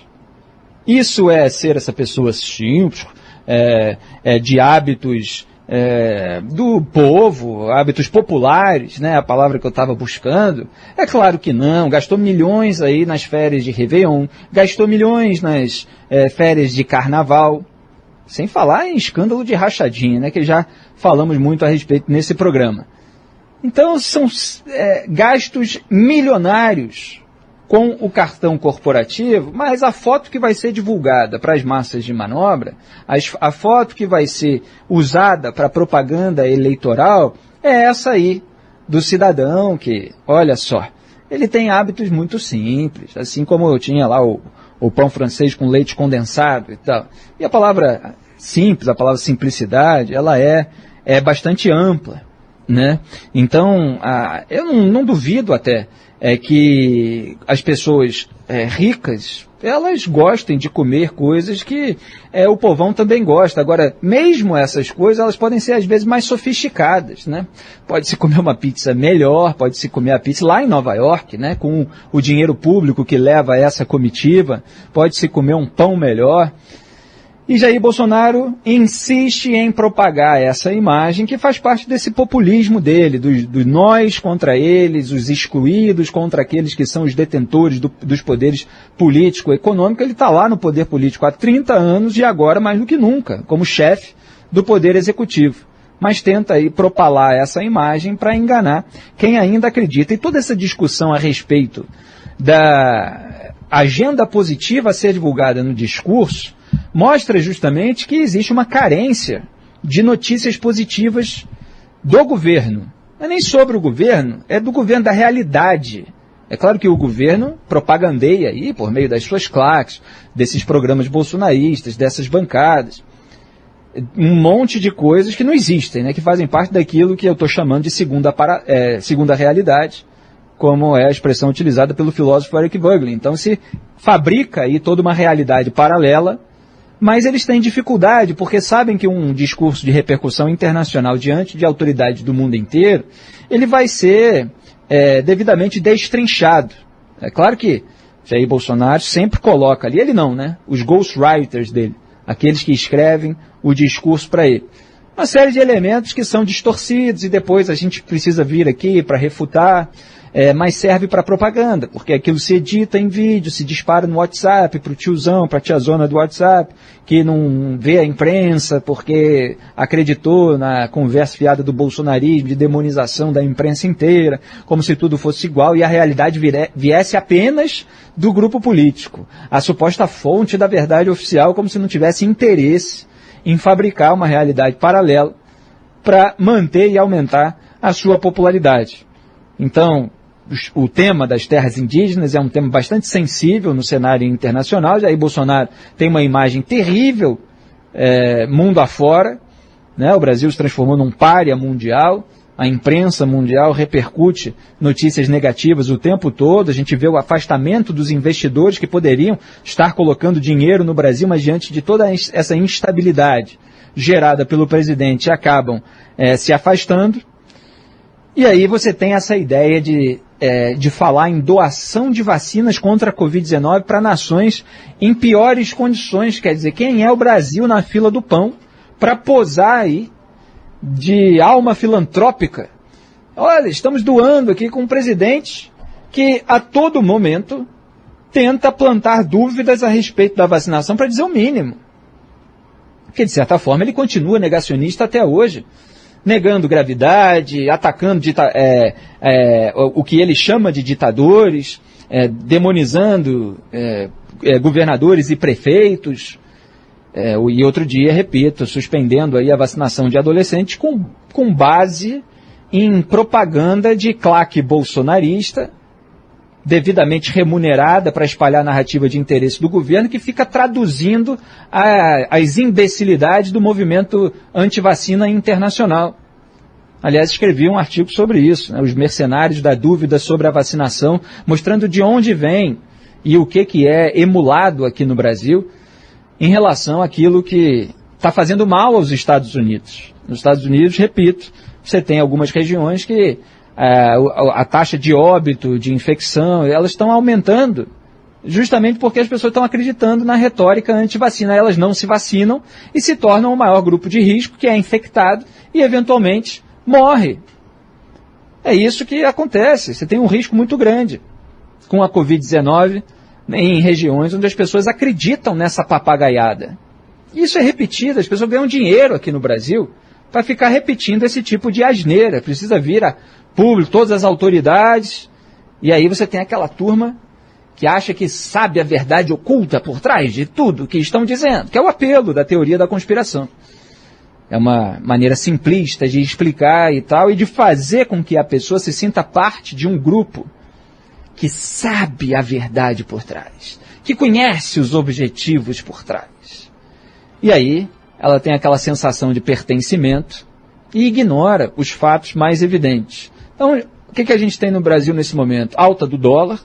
Isso é ser essa pessoa simples, é, é, de hábitos é, do povo, hábitos populares, né, a palavra que eu estava buscando? É claro que não, gastou milhões aí nas férias de Réveillon, gastou milhões nas é, férias de Carnaval, sem falar em escândalo de rachadinha, né, que já falamos muito a respeito nesse programa. Então são é, gastos milionários com o cartão corporativo, mas a foto que vai ser divulgada para as massas de manobra, a foto que vai ser usada para propaganda eleitoral, é essa aí, do cidadão que, olha só, ele tem hábitos muito simples, assim como eu tinha lá o, o pão francês com leite condensado e tal. E a palavra simples, a palavra simplicidade, ela é, é bastante ampla, né? Então, a, eu não, não duvido até é que as pessoas é, ricas elas gostem de comer coisas que é, o povão também gosta. Agora, mesmo essas coisas, elas podem ser às vezes mais sofisticadas, né? Pode-se comer uma pizza melhor, pode-se comer a pizza lá em Nova York, né? Com o dinheiro público que leva essa comitiva, pode-se comer um pão melhor. E Jair Bolsonaro insiste em propagar essa imagem que faz parte desse populismo dele, dos do nós contra eles, os excluídos contra aqueles que são os detentores do, dos poderes político-econômico. Ele está lá no poder político há 30 anos e agora mais do que nunca, como chefe do Poder Executivo. Mas tenta aí propalar essa imagem para enganar quem ainda acredita. E toda essa discussão a respeito da agenda positiva a ser divulgada no discurso mostra justamente que existe uma carência de notícias positivas do governo. Não é nem sobre o governo, é do governo da realidade. É claro que o governo propagandeia aí, por meio das suas claques, desses programas bolsonaristas, dessas bancadas, um monte de coisas que não existem, né, que fazem parte daquilo que eu estou chamando de segunda, para, é, segunda realidade, como é a expressão utilizada pelo filósofo Eric Voegelin. Então se fabrica aí toda uma realidade paralela, mas eles têm dificuldade porque sabem que um discurso de repercussão internacional diante de autoridades do mundo inteiro, ele vai ser é, devidamente destrinchado. É claro que Jair Bolsonaro sempre coloca ali, ele não, né? Os ghostwriters dele, aqueles que escrevem o discurso para ele. Uma série de elementos que são distorcidos e depois a gente precisa vir aqui para refutar é, mas serve para propaganda, porque aquilo se edita em vídeo, se dispara no WhatsApp para o tiozão, para a tiazona do WhatsApp, que não vê a imprensa porque acreditou na conversa fiada do bolsonarismo, de demonização da imprensa inteira, como se tudo fosse igual e a realidade vire, viesse apenas do grupo político. A suposta fonte da verdade oficial, como se não tivesse interesse em fabricar uma realidade paralela para manter e aumentar a sua popularidade. Então, o tema das terras indígenas é um tema bastante sensível no cenário internacional. Jair Bolsonaro tem uma imagem terrível é, mundo afora. Né? O Brasil se transformou num párea mundial. A imprensa mundial repercute notícias negativas o tempo todo. A gente vê o afastamento dos investidores que poderiam estar colocando dinheiro no Brasil, mas diante de toda essa instabilidade gerada pelo presidente, acabam é, se afastando. E aí você tem essa ideia de é, de falar em doação de vacinas contra a Covid-19 para nações em piores condições. Quer dizer, quem é o Brasil na fila do pão para posar aí de alma filantrópica? Olha, estamos doando aqui com um presidente que a todo momento tenta plantar dúvidas a respeito da vacinação para dizer o mínimo. Porque, de certa forma, ele continua negacionista até hoje negando gravidade, atacando é, é, o, o, que ele chama de ditadores, é, demonizando é, é, governadores e prefeitos. É, e outro dia, repito, suspendendo aí a vacinação de adolescentes com, com base em propaganda de claque bolsonarista, devidamente remunerada para espalhar a narrativa de interesse do governo, que fica traduzindo a, as imbecilidades do movimento antivacina internacional. Aliás, escrevi um artigo sobre isso, né, os mercenários da dúvida sobre a vacinação, mostrando de onde vem e o que, que é emulado aqui no Brasil em relação àquilo que está fazendo mal aos Estados Unidos. Nos Estados Unidos, repito, você tem algumas regiões que a, a taxa de óbito, de infecção, elas estão aumentando justamente porque as pessoas estão acreditando na retórica anti-vacina. Elas não se vacinam e se tornam o maior grupo de risco, que é infectado e, eventualmente, morre. É isso que acontece. Você tem um risco muito grande com a Covid-19 em regiões onde as pessoas acreditam nessa papagaiada. Isso é repetido, as pessoas ganham dinheiro aqui no Brasil para ficar repetindo esse tipo de asneira. Precisa vir a público, todas as autoridades, e aí você tem aquela turma que acha que sabe a verdade oculta por trás de tudo que estão dizendo, que é o apelo da teoria da conspiração. É uma maneira simplista de explicar e tal, e de fazer com que a pessoa se sinta parte de um grupo que sabe a verdade por trás, que conhece os objetivos por trás. E aí ela tem aquela sensação de pertencimento e ignora os fatos mais evidentes. Então, o que, que a gente tem no Brasil nesse momento? Alta do dólar,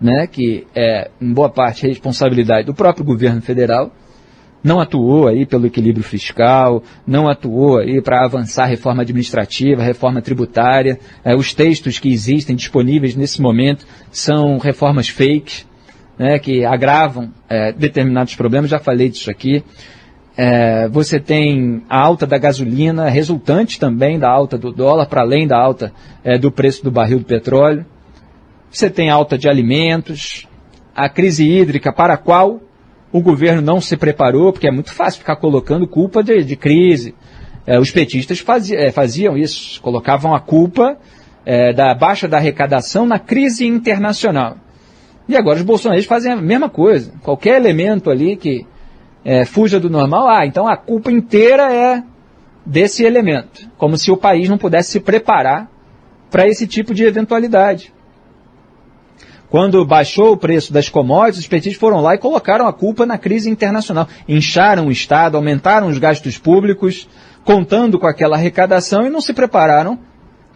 né, que é em boa parte responsabilidade do próprio governo federal, não atuou aí pelo equilíbrio fiscal, não atuou aí para avançar reforma administrativa, reforma tributária. É, os textos que existem disponíveis nesse momento são reformas fake, né, que agravam é, determinados problemas, já falei disso aqui. É, você tem a alta da gasolina, resultante também da alta do dólar, para além da alta é, do preço do barril do petróleo. Você tem alta de alimentos, a crise hídrica para a qual o governo não se preparou, porque é muito fácil ficar colocando culpa de, de crise. É, os petistas faziam, é, faziam isso, colocavam a culpa é, da baixa da arrecadação na crise internacional. E agora os bolsonaristas fazem a mesma coisa. Qualquer elemento ali que é, fuja do normal, ah, então a culpa inteira é desse elemento. Como se o país não pudesse se preparar para esse tipo de eventualidade. Quando baixou o preço das commodities, os petistas foram lá e colocaram a culpa na crise internacional. Incharam o Estado, aumentaram os gastos públicos, contando com aquela arrecadação e não se prepararam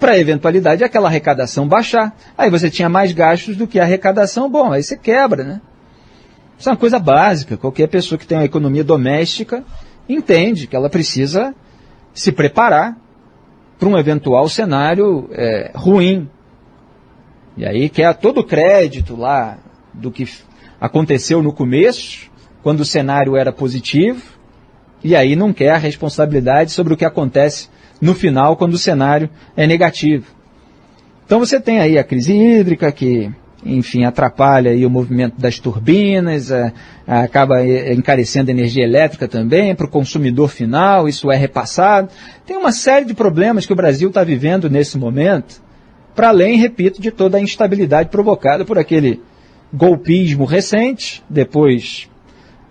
para a eventualidade de aquela arrecadação baixar. Aí você tinha mais gastos do que a arrecadação, bom, aí você quebra, né? Isso é uma coisa básica. Qualquer pessoa que tem uma economia doméstica entende que ela precisa se preparar para um eventual cenário é, ruim e aí quer todo o crédito lá do que aconteceu no começo, quando o cenário era positivo, e aí não quer a responsabilidade sobre o que acontece no final, quando o cenário é negativo. Então você tem aí a crise hídrica, que, enfim, atrapalha aí o movimento das turbinas, é, acaba encarecendo a energia elétrica também para o consumidor final, isso é repassado. Tem uma série de problemas que o Brasil está vivendo nesse momento, para além, repito, de toda a instabilidade provocada por aquele golpismo recente, depois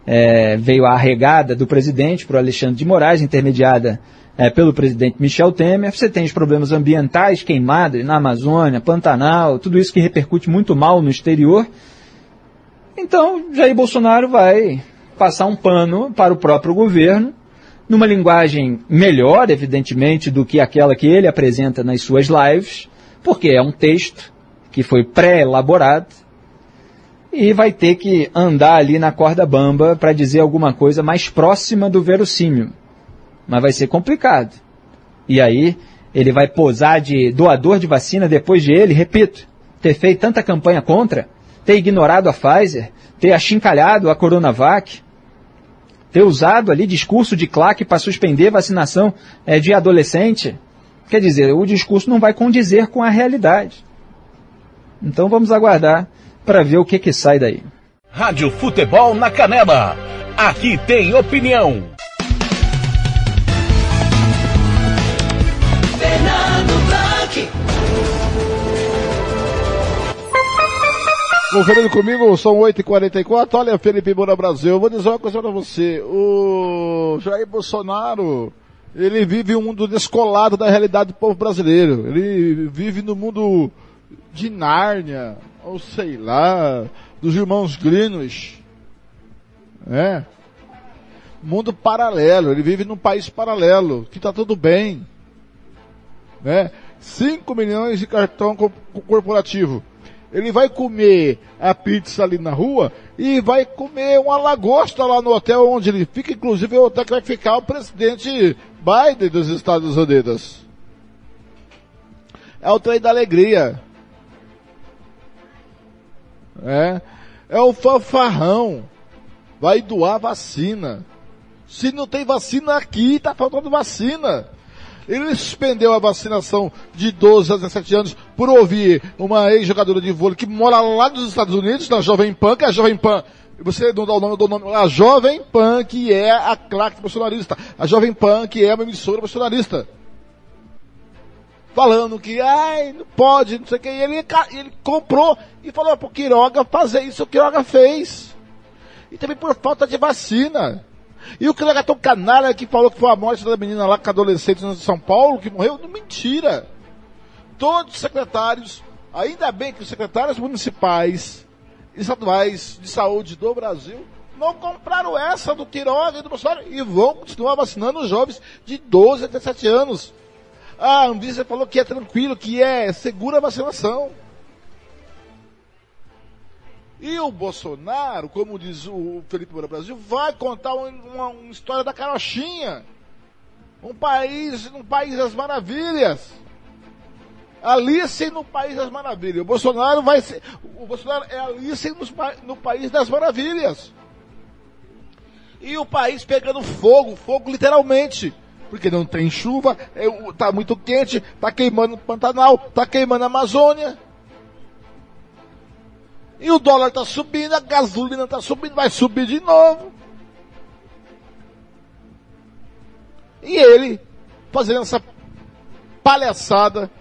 é, veio a arregada do presidente para o Alexandre de Moraes, intermediada é, pelo presidente Michel Temer. Você tem os problemas ambientais, queimadas na Amazônia, Pantanal, tudo isso que repercute muito mal no exterior. Então, Jair Bolsonaro vai passar um pano para o próprio governo, numa linguagem melhor, evidentemente, do que aquela que ele apresenta nas suas lives, porque é um texto que foi pré-elaborado e vai ter que andar ali na corda bamba para dizer alguma coisa mais próxima do verossímil. Mas vai ser complicado. E aí ele vai posar de doador de vacina depois de ele, repito, ter feito tanta campanha contra, ter ignorado a Pfizer, ter achincalhado a Coronavac, ter usado ali discurso de claque para suspender vacinação é, de adolescente. Quer dizer, o discurso não vai condizer com a realidade. Então vamos aguardar para ver o que, que sai daí. Rádio Futebol na Canela. Aqui tem opinião. Conferindo comigo, são 8h44. Olha, Felipe Moura Brasil, eu vou dizer uma coisa para você. O Jair Bolsonaro ele vive um mundo descolado da realidade do povo brasileiro. Ele vive no mundo de Nárnia, ou sei lá, dos irmãos Grinos. É. Mundo paralelo. Ele vive num país paralelo, que está tudo bem. Né? 5 milhões de cartão corporativo. Ele vai comer a pizza ali na rua e vai comer uma lagosta lá no hotel onde ele fica, inclusive é o hotel que vai ficar o presidente Biden dos Estados Unidos. É o trem da alegria. É. É o fanfarrão. Vai doar vacina. Se não tem vacina aqui, tá faltando vacina. Ele suspendeu a vacinação de 12 a 17 anos por ouvir uma ex-jogadora de vôlei que mora lá nos Estados Unidos, na Jovem Pan, que é a Jovem Pan você não dá o nome, do nome. A Jovem Pan, que é a claque bolsonarista. A Jovem Pan, que é uma emissora bolsonarista. Falando que, ai, não pode, não sei o que. E ele, ele comprou e falou pro Quiroga fazer isso, o Quiroga fez. E também por falta de vacina. E o tão canalha que falou que foi a morte da menina lá, com adolescente de São Paulo, que morreu. Mentira. Todos os secretários, ainda bem que os secretários municipais, estaduais de saúde do Brasil não compraram essa do Quiroga e do Bolsonaro e vão continuar vacinando os jovens de 12 a 17 anos. A Anvisa falou que é tranquilo, que é segura a vacinação. E o Bolsonaro, como diz o Felipe Moura Brasil, vai contar uma, uma história da carochinha. Um país, um país das maravilhas. Alice no País das Maravilhas. O Bolsonaro vai ser. O Bolsonaro é Alice no, no País das Maravilhas. E o país pegando fogo, fogo literalmente. Porque não tem chuva, é, tá muito quente, tá queimando o Pantanal, tá queimando a Amazônia. E o dólar tá subindo, a gasolina tá subindo, vai subir de novo. E ele fazendo essa palhaçada,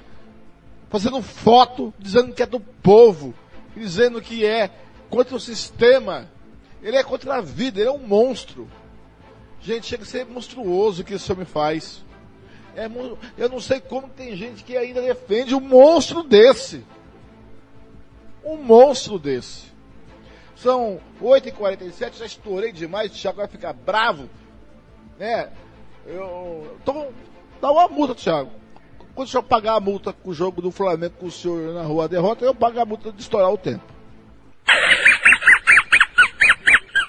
fazendo foto, dizendo que é do povo, dizendo que é contra o sistema. Ele é contra a vida, ele é um monstro. Gente, chega a ser monstruoso o que esse homem faz. É, eu não sei como tem gente que ainda defende um monstro desse. Um monstro desse. São 8h47, já estourei demais, o Thiago vai ficar bravo. Né? Eu. Então, dá uma multa, Thiago. Quando o senhor pagar a multa com o jogo do Flamengo com o senhor na rua a derrota, eu pago a multa de estourar o tempo.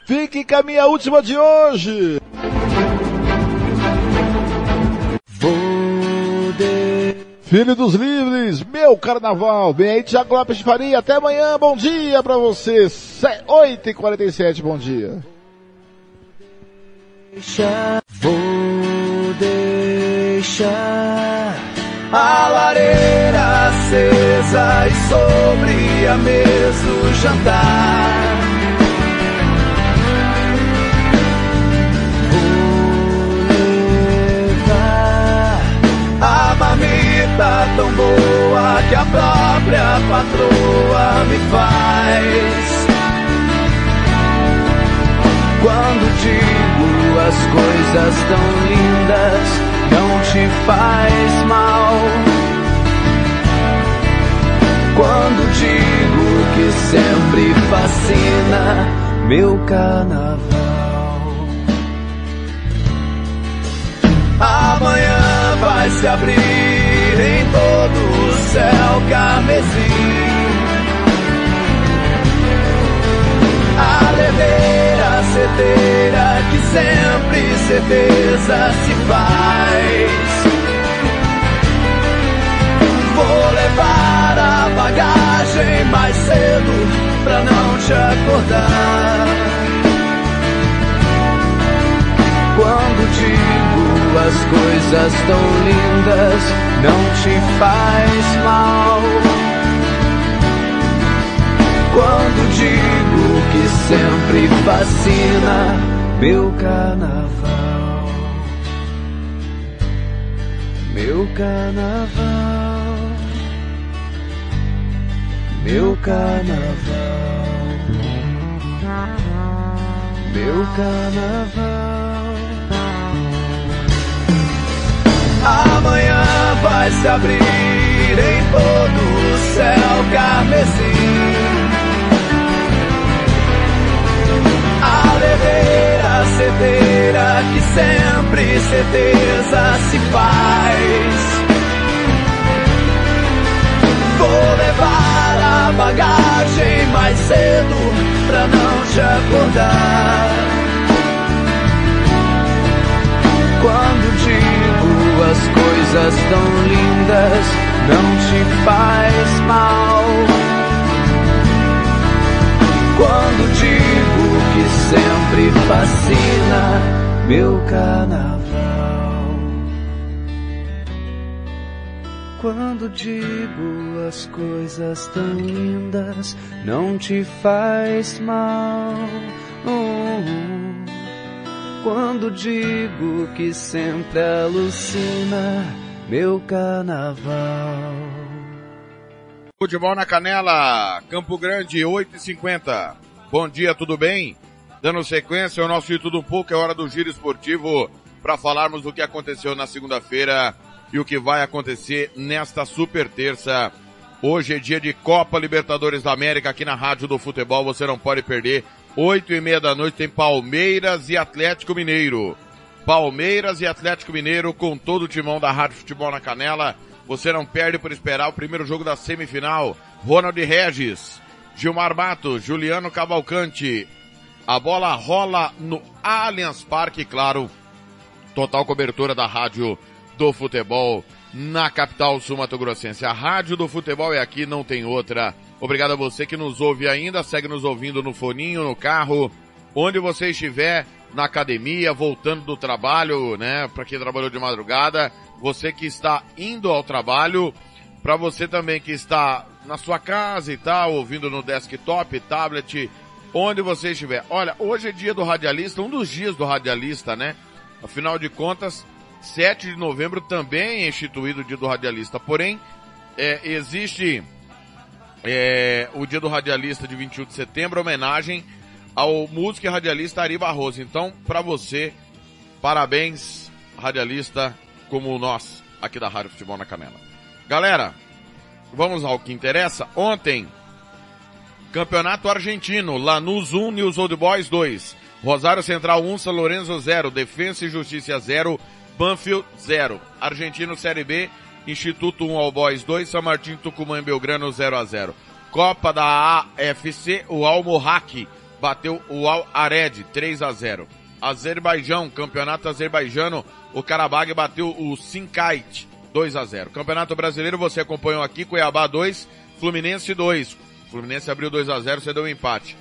Fique com a minha última de hoje. Filho dos livres, meu carnaval. Vem aí, Tiago Lopes de Faria. Até amanhã, bom dia pra você. 8h47, bom dia. Vou deixar a lareira acesa e sobre a mesa o jantar. Boa que a própria patroa me faz. Quando digo as coisas tão lindas, não te faz mal. Quando digo que sempre fascina meu carnaval. Amanhã vai se abrir em todo o céu carmesim. A leveira cedeira que sempre certeza se faz. Vou levar a bagagem mais cedo pra não te acordar. Quando digo as coisas tão lindas, não te faz mal. Quando digo que sempre fascina meu carnaval, meu carnaval, meu carnaval, meu carnaval. Amanhã vai se abrir em todo o céu carmesim. A leveira cedeira que sempre certeza se faz. Vou levar a bagagem mais cedo pra não te acordar. Coisas tão lindas, não te faz mal. Quando digo que sempre fascina meu carnaval. Quando digo as coisas tão lindas, não te faz mal. Oh. Quando digo que sempre alucina meu carnaval. Futebol na Canela, Campo Grande, 8h50. Bom dia, tudo bem? Dando sequência ao nosso Tudo Um Pouco, é hora do giro esportivo para falarmos do que aconteceu na segunda-feira e o que vai acontecer nesta super terça. Hoje é dia de Copa Libertadores da América aqui na Rádio do Futebol, você não pode perder. Oito e meia da noite tem Palmeiras e Atlético Mineiro. Palmeiras e Atlético Mineiro com todo o timão da Rádio Futebol na Canela. Você não perde por esperar o primeiro jogo da semifinal. Ronald Regis, Gilmar Matos, Juliano Cavalcante. A bola rola no Allianz Parque, claro. Total cobertura da Rádio do Futebol na capital sul-mato-grossense. A Rádio do Futebol é aqui, não tem outra. Obrigado a você que nos ouve ainda, segue nos ouvindo no foninho, no carro, onde você estiver, na academia, voltando do trabalho, né, para quem trabalhou de madrugada, você que está indo ao trabalho, para você também que está na sua casa e tal, ouvindo no desktop, tablet, onde você estiver. Olha, hoje é dia do radialista, um dos dias do radialista, né? Afinal de contas, 7 de novembro também é instituído o dia do radialista. Porém, é, existe é, o dia do radialista de 21 de setembro, homenagem ao músico e radialista Ari Barroso. Então, para você, parabéns, radialista como nós aqui da Rádio Futebol na Canela. Galera, vamos ao que interessa. Ontem, Campeonato Argentino, Lanús 1, News Old Boys 2. Rosário Central 1, São Lourenço 0, Defensa e Justiça 0, Banfield 0. Argentino Série B, Instituto 1 All Boys 2, São Martin Tucumã e Belgrano 0 a 0. Copa da AFC, o Al Mohak bateu o Al Ared 3 a 0. Azerbaijão, Campeonato Azerbaijano, o Karabag bateu o Sinkait 2 a 0. Campeonato Brasileiro, você acompanhou aqui, Cuiabá 2, Fluminense 2. Fluminense abriu 2 a 0, você deu um empate.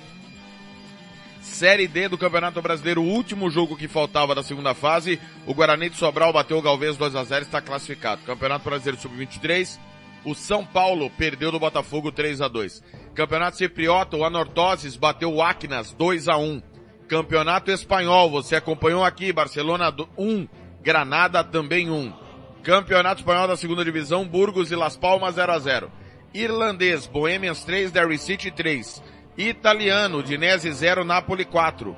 Série D do Campeonato Brasileiro, o último jogo que faltava da segunda fase, o Guarani de Sobral bateu o Galvez 2 a 0, está classificado. Campeonato Brasileiro Sub-23, o São Paulo perdeu do Botafogo 3 a 2. Campeonato Cipriota, o Anortoses bateu o Acnas 2 a 1. Campeonato Espanhol, você acompanhou aqui, Barcelona 1, Granada também 1. Campeonato Espanhol da segunda divisão, Burgos e Las Palmas 0 a 0. Irlandês, Bohemians 3, Derry City 3. Italiano, Dinese 0, Napoli 4.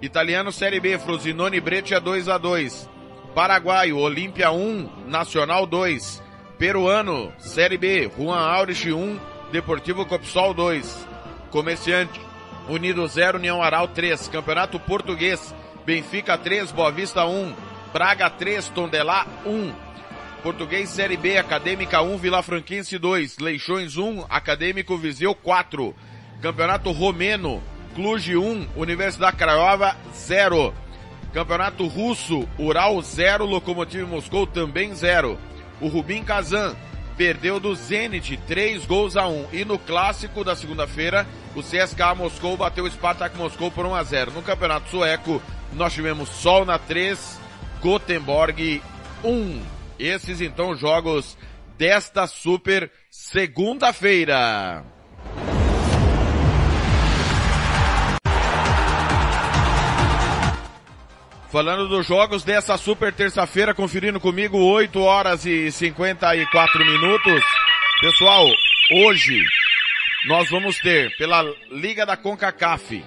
Italiano Série B, Frosinone Breccia 2 a 2. Paraguaio, Olímpia 1, Nacional 2. Peruano, Série B, Juan Aurich 1, Deportivo Copsol 2. Comerciante, Unido 0, União Aral 3. Campeonato Português, Benfica 3, Boa Vista 1. Braga 3, Tondelá 1. Português Série B, Acadêmica 1, Vila Franquense 2. Leixões 1, Acadêmico Viseu 4. Campeonato Romeno, Cluj 1, Universidade Craiova 0. Campeonato Russo, Ural 0, Lokomotiv Moscou também 0. O Rubin Kazan perdeu do Zenit 3 gols a 1. E no clássico da segunda-feira, o CSKA Moscou bateu o Spartak Moscou por 1 a 0. No Campeonato Sueco, nós tivemos Sol na 3, Gothenburg 1. Esses então jogos desta super segunda-feira. Falando dos jogos dessa super terça-feira, conferindo comigo 8 horas e 54 minutos. Pessoal, hoje nós vamos ter pela Liga da CONCACAF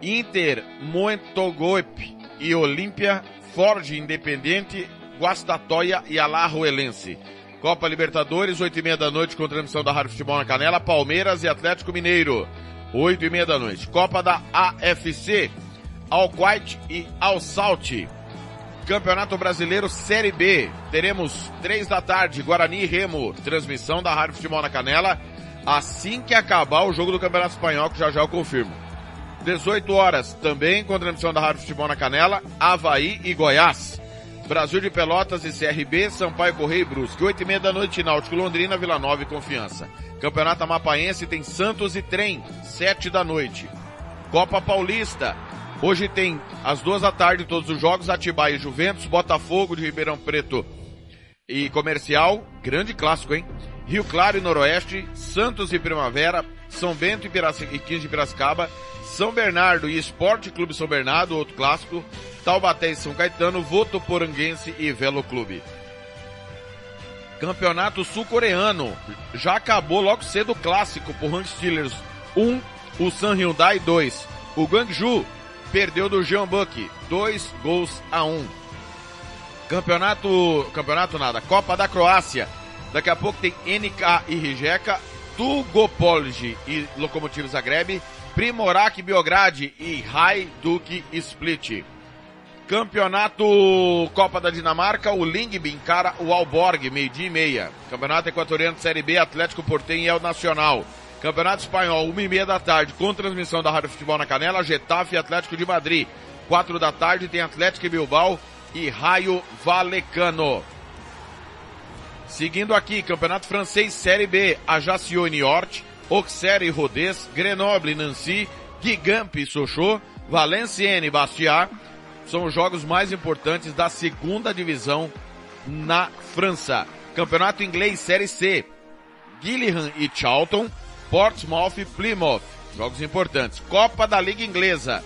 Inter, Moentogoip e Olímpia, Ford Independente, Guastatoia e Alajuelense. Copa Libertadores, 8 e meia da noite com transmissão da Rádio Futebol na Canela, Palmeiras e Atlético Mineiro, 8 e meia da noite. Copa da AFC, Alquite e Alsalt. Campeonato Brasileiro Série B. Teremos três da tarde, Guarani e Remo. Transmissão da Rádio Futebol na Canela. Assim que acabar o jogo do Campeonato Espanhol, que já já eu confirmo. 18 horas, também com transmissão da Rádio Futebol na Canela, Havaí e Goiás. Brasil de Pelotas e CRB, Sampaio Correio e Brusque. 8 e meia da noite, Náutico Londrina, Vila Nova e Confiança. Campeonato Amapaense tem Santos e Trem, 7 da noite. Copa Paulista, Hoje tem às duas da tarde todos os jogos, Atibaia e Juventus, Botafogo de Ribeirão Preto e Comercial, grande clássico, hein? Rio Claro e Noroeste, Santos e Primavera, São Bento e, Pirac... e 15 de Piracicaba, São Bernardo e Esporte Clube São Bernardo, outro clássico, Taubaté e São Caetano, Votoporanguense e Velo Clube. Campeonato Sul-Coreano, já acabou logo cedo o clássico por Hang Steelers 1, o San Hyundai 2. O Guangzhou perdeu do Jeonbuk, dois gols a um. Campeonato, campeonato nada, Copa da Croácia. Daqui a pouco tem NK e Rijeka, Tugopolj e Lokomotiv Zagreb, Primorak Biograd e Hajduk Split. Campeonato Copa da Dinamarca, o Lingby encara o Alborg, meio-dia e meia. Campeonato Equatoriano Série B, Atlético Portem e El Nacional. Campeonato Espanhol, uma e meia da tarde, com transmissão da Rádio Futebol na Canela, Getafe e Atlético de Madrid. Quatro da tarde tem Atlético e Bilbao e Raio Valecano. Seguindo aqui, Campeonato Francês Série B, Ajaccio e Niort, Auxerre e Rodez, Grenoble e Nancy, Gigamp e Sochaux, Valenciennes e Bastia, são os jogos mais importantes da segunda divisão na França. Campeonato Inglês Série C, Gillingham e Charlton, Portsmouth e Plymouth. Jogos importantes. Copa da Liga Inglesa.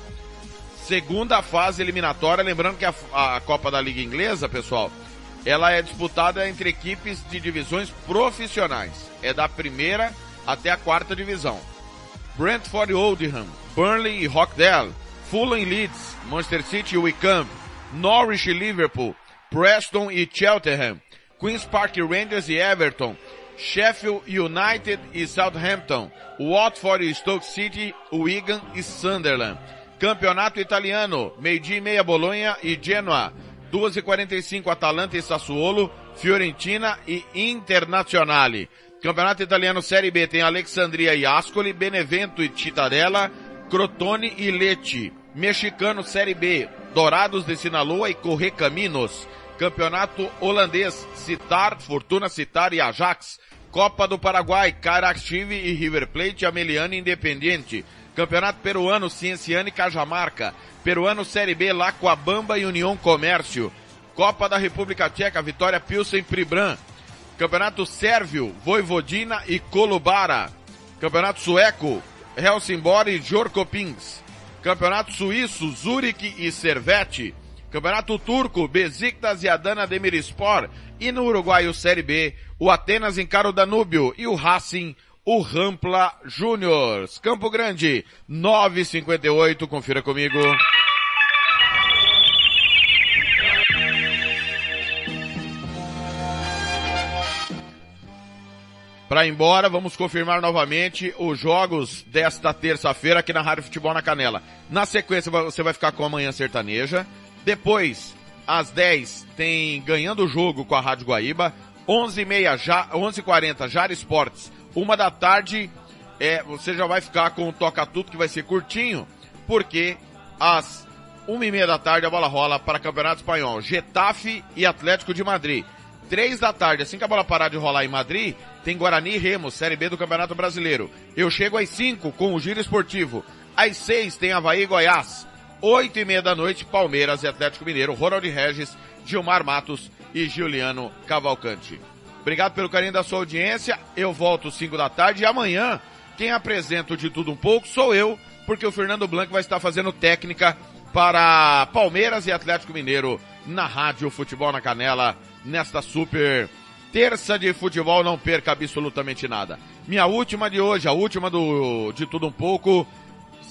Segunda fase eliminatória. Lembrando que a, a Copa da Liga Inglesa, pessoal, ela é disputada entre equipes de divisões profissionais. É da primeira até a quarta divisão. Brentford e Oldham, Burnley e Rockdale, Fulham e Leeds, Manchester City e Wycombe, Norwich e Liverpool, Preston e Cheltenham, Queen's Park Rangers e Everton, Sheffield United e Southampton, Watford e Stoke City, Wigan e Sunderland. Campeonato Italiano, meio-dia e meia Bolonha e Genoa, 2h45 Atalanta e Sassuolo, Fiorentina e Internazionale. Campeonato Italiano Série B tem Alexandria e Ascoli, Benevento e Cittadella, Crotone e Lecce. Mexicano Série B, Dourados de Sinaloa e Correcaminos. Campeonato Holandês, Citar, Fortuna Citar e Ajax. Copa do Paraguai, Caraxtive e River Plate, Ameliano e Independiente. Campeonato Peruano, Cienciano e Cajamarca. Peruano Série B, Lacoabamba e União Comércio. Copa da República Tcheca, Vitória Pilsen Pribran. Campeonato Sérvio, Voivodina e Kolubara. Campeonato Sueco, Helsingborg e Jorkopings. Campeonato Suíço, Zurich e Servete. Campeonato Turco, Besiktas e Adana Demirspor. E no Uruguai, o Série B, o Atenas encara o Danúbio e o Racing, o Rampla Júniors. Campo Grande, 9,58, confira comigo. Para ir embora, vamos confirmar novamente os jogos desta terça-feira aqui na Rádio Futebol na Canela. Na sequência, você vai ficar com a Manhã Sertaneja. Depois, às 10, tem Ganhando o Jogo com a Rádio Guaíba. 11h30, já, 11h40, Jara Esportes. Uma da tarde, é, você já vai ficar com o Toca Tudo, que vai ser curtinho, porque às uma e meia da tarde a bola rola para Campeonato Espanhol. Getafe e Atlético de Madrid. Três da tarde, assim que a bola parar de rolar em Madrid, tem Guarani e Remo, Série B do Campeonato Brasileiro. Eu chego às cinco com o Giro Esportivo. Às seis tem Havaí e Goiás. Oito e meia da noite, Palmeiras e Atlético Mineiro, Ronald Regis, Gilmar Matos e Juliano Cavalcante. Obrigado pelo carinho da sua audiência. Eu volto cinco da tarde e amanhã quem apresenta de tudo um pouco sou eu, porque o Fernando Blanco vai estar fazendo técnica para Palmeiras e Atlético Mineiro na Rádio Futebol na Canela nesta super terça de futebol. Não perca absolutamente nada. Minha última de hoje, a última do de tudo um pouco.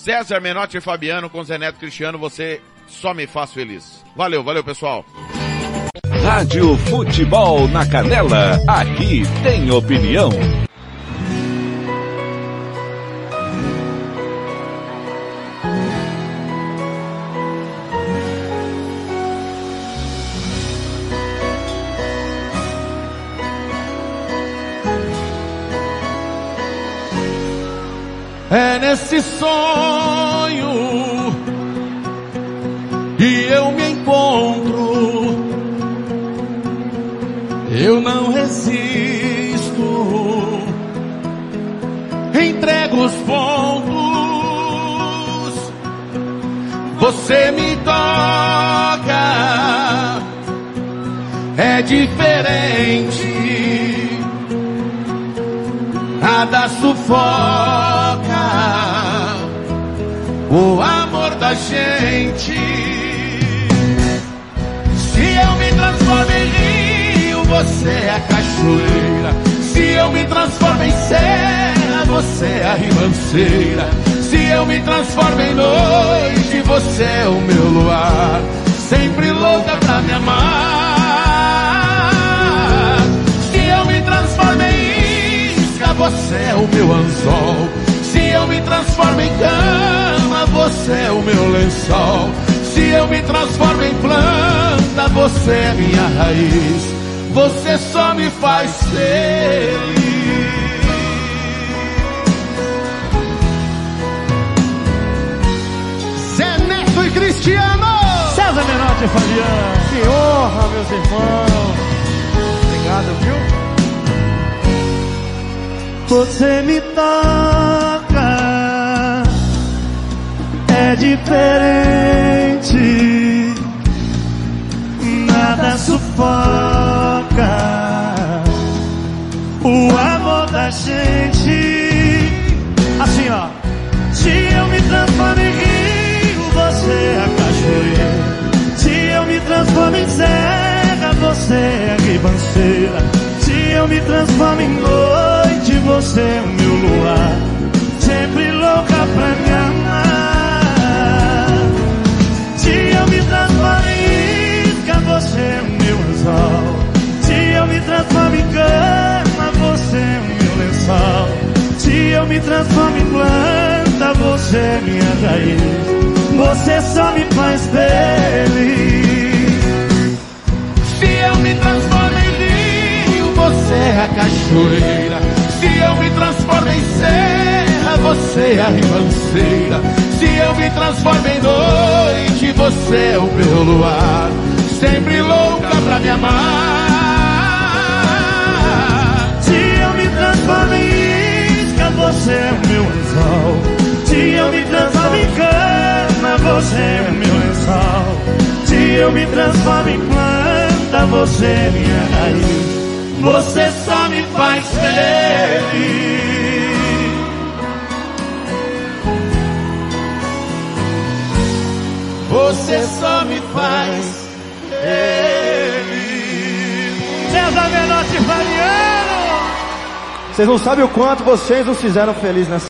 César Menotti e Fabiano com Zé Neto Cristiano, você só me faz feliz. Valeu, valeu pessoal. Rádio Futebol na Canela, aqui tem opinião. É nesse sonho Você me toca. É diferente. Nada sufoca o amor da gente. Se eu me transformo em rio, você é a cachoeira. Se eu me transformo em serra, você é a ribanceira. Se eu me transformo em noite, você é o meu luar. Sempre louca pra me amar. Se eu me transformo em isca, você é o meu anzol. Se eu me transformo em cama, você é o meu lençol. Se eu me transformo em planta, você é minha raiz. Você só me faz feliz. Neto e Cristiano! César Menotti e Fabiano. Que honra, meus irmãos. Obrigado, viu? Você me toca, é diferente, nada sufoca o amor da ribanceira. Se eu me transformo em noite, você é o meu luar. Sempre louca pra me amar. Se eu me transformo em isca, você é o meu anzol. Se eu me transformo em cama, você é o meu lençol. Se eu me transformo em planta, você é minha raiz. Você só me faz feliz. Me transformo em rio, você é a cachoeira. Se eu me transformo em serra, você é a ribanceira. Se eu me transformo em noite, você é o meu luar. Sempre louca pra me amar. Se eu me transformo em isca, você é o meu anzol. Se eu me transformo em cama, você é meu lençol. Se eu me transformo em planta, você é minha raiz. Você só me faz feliz. Você só me faz feliz. César Menotti Fabiano! Vocês não sabem o quanto vocês nos fizeram felizes nessa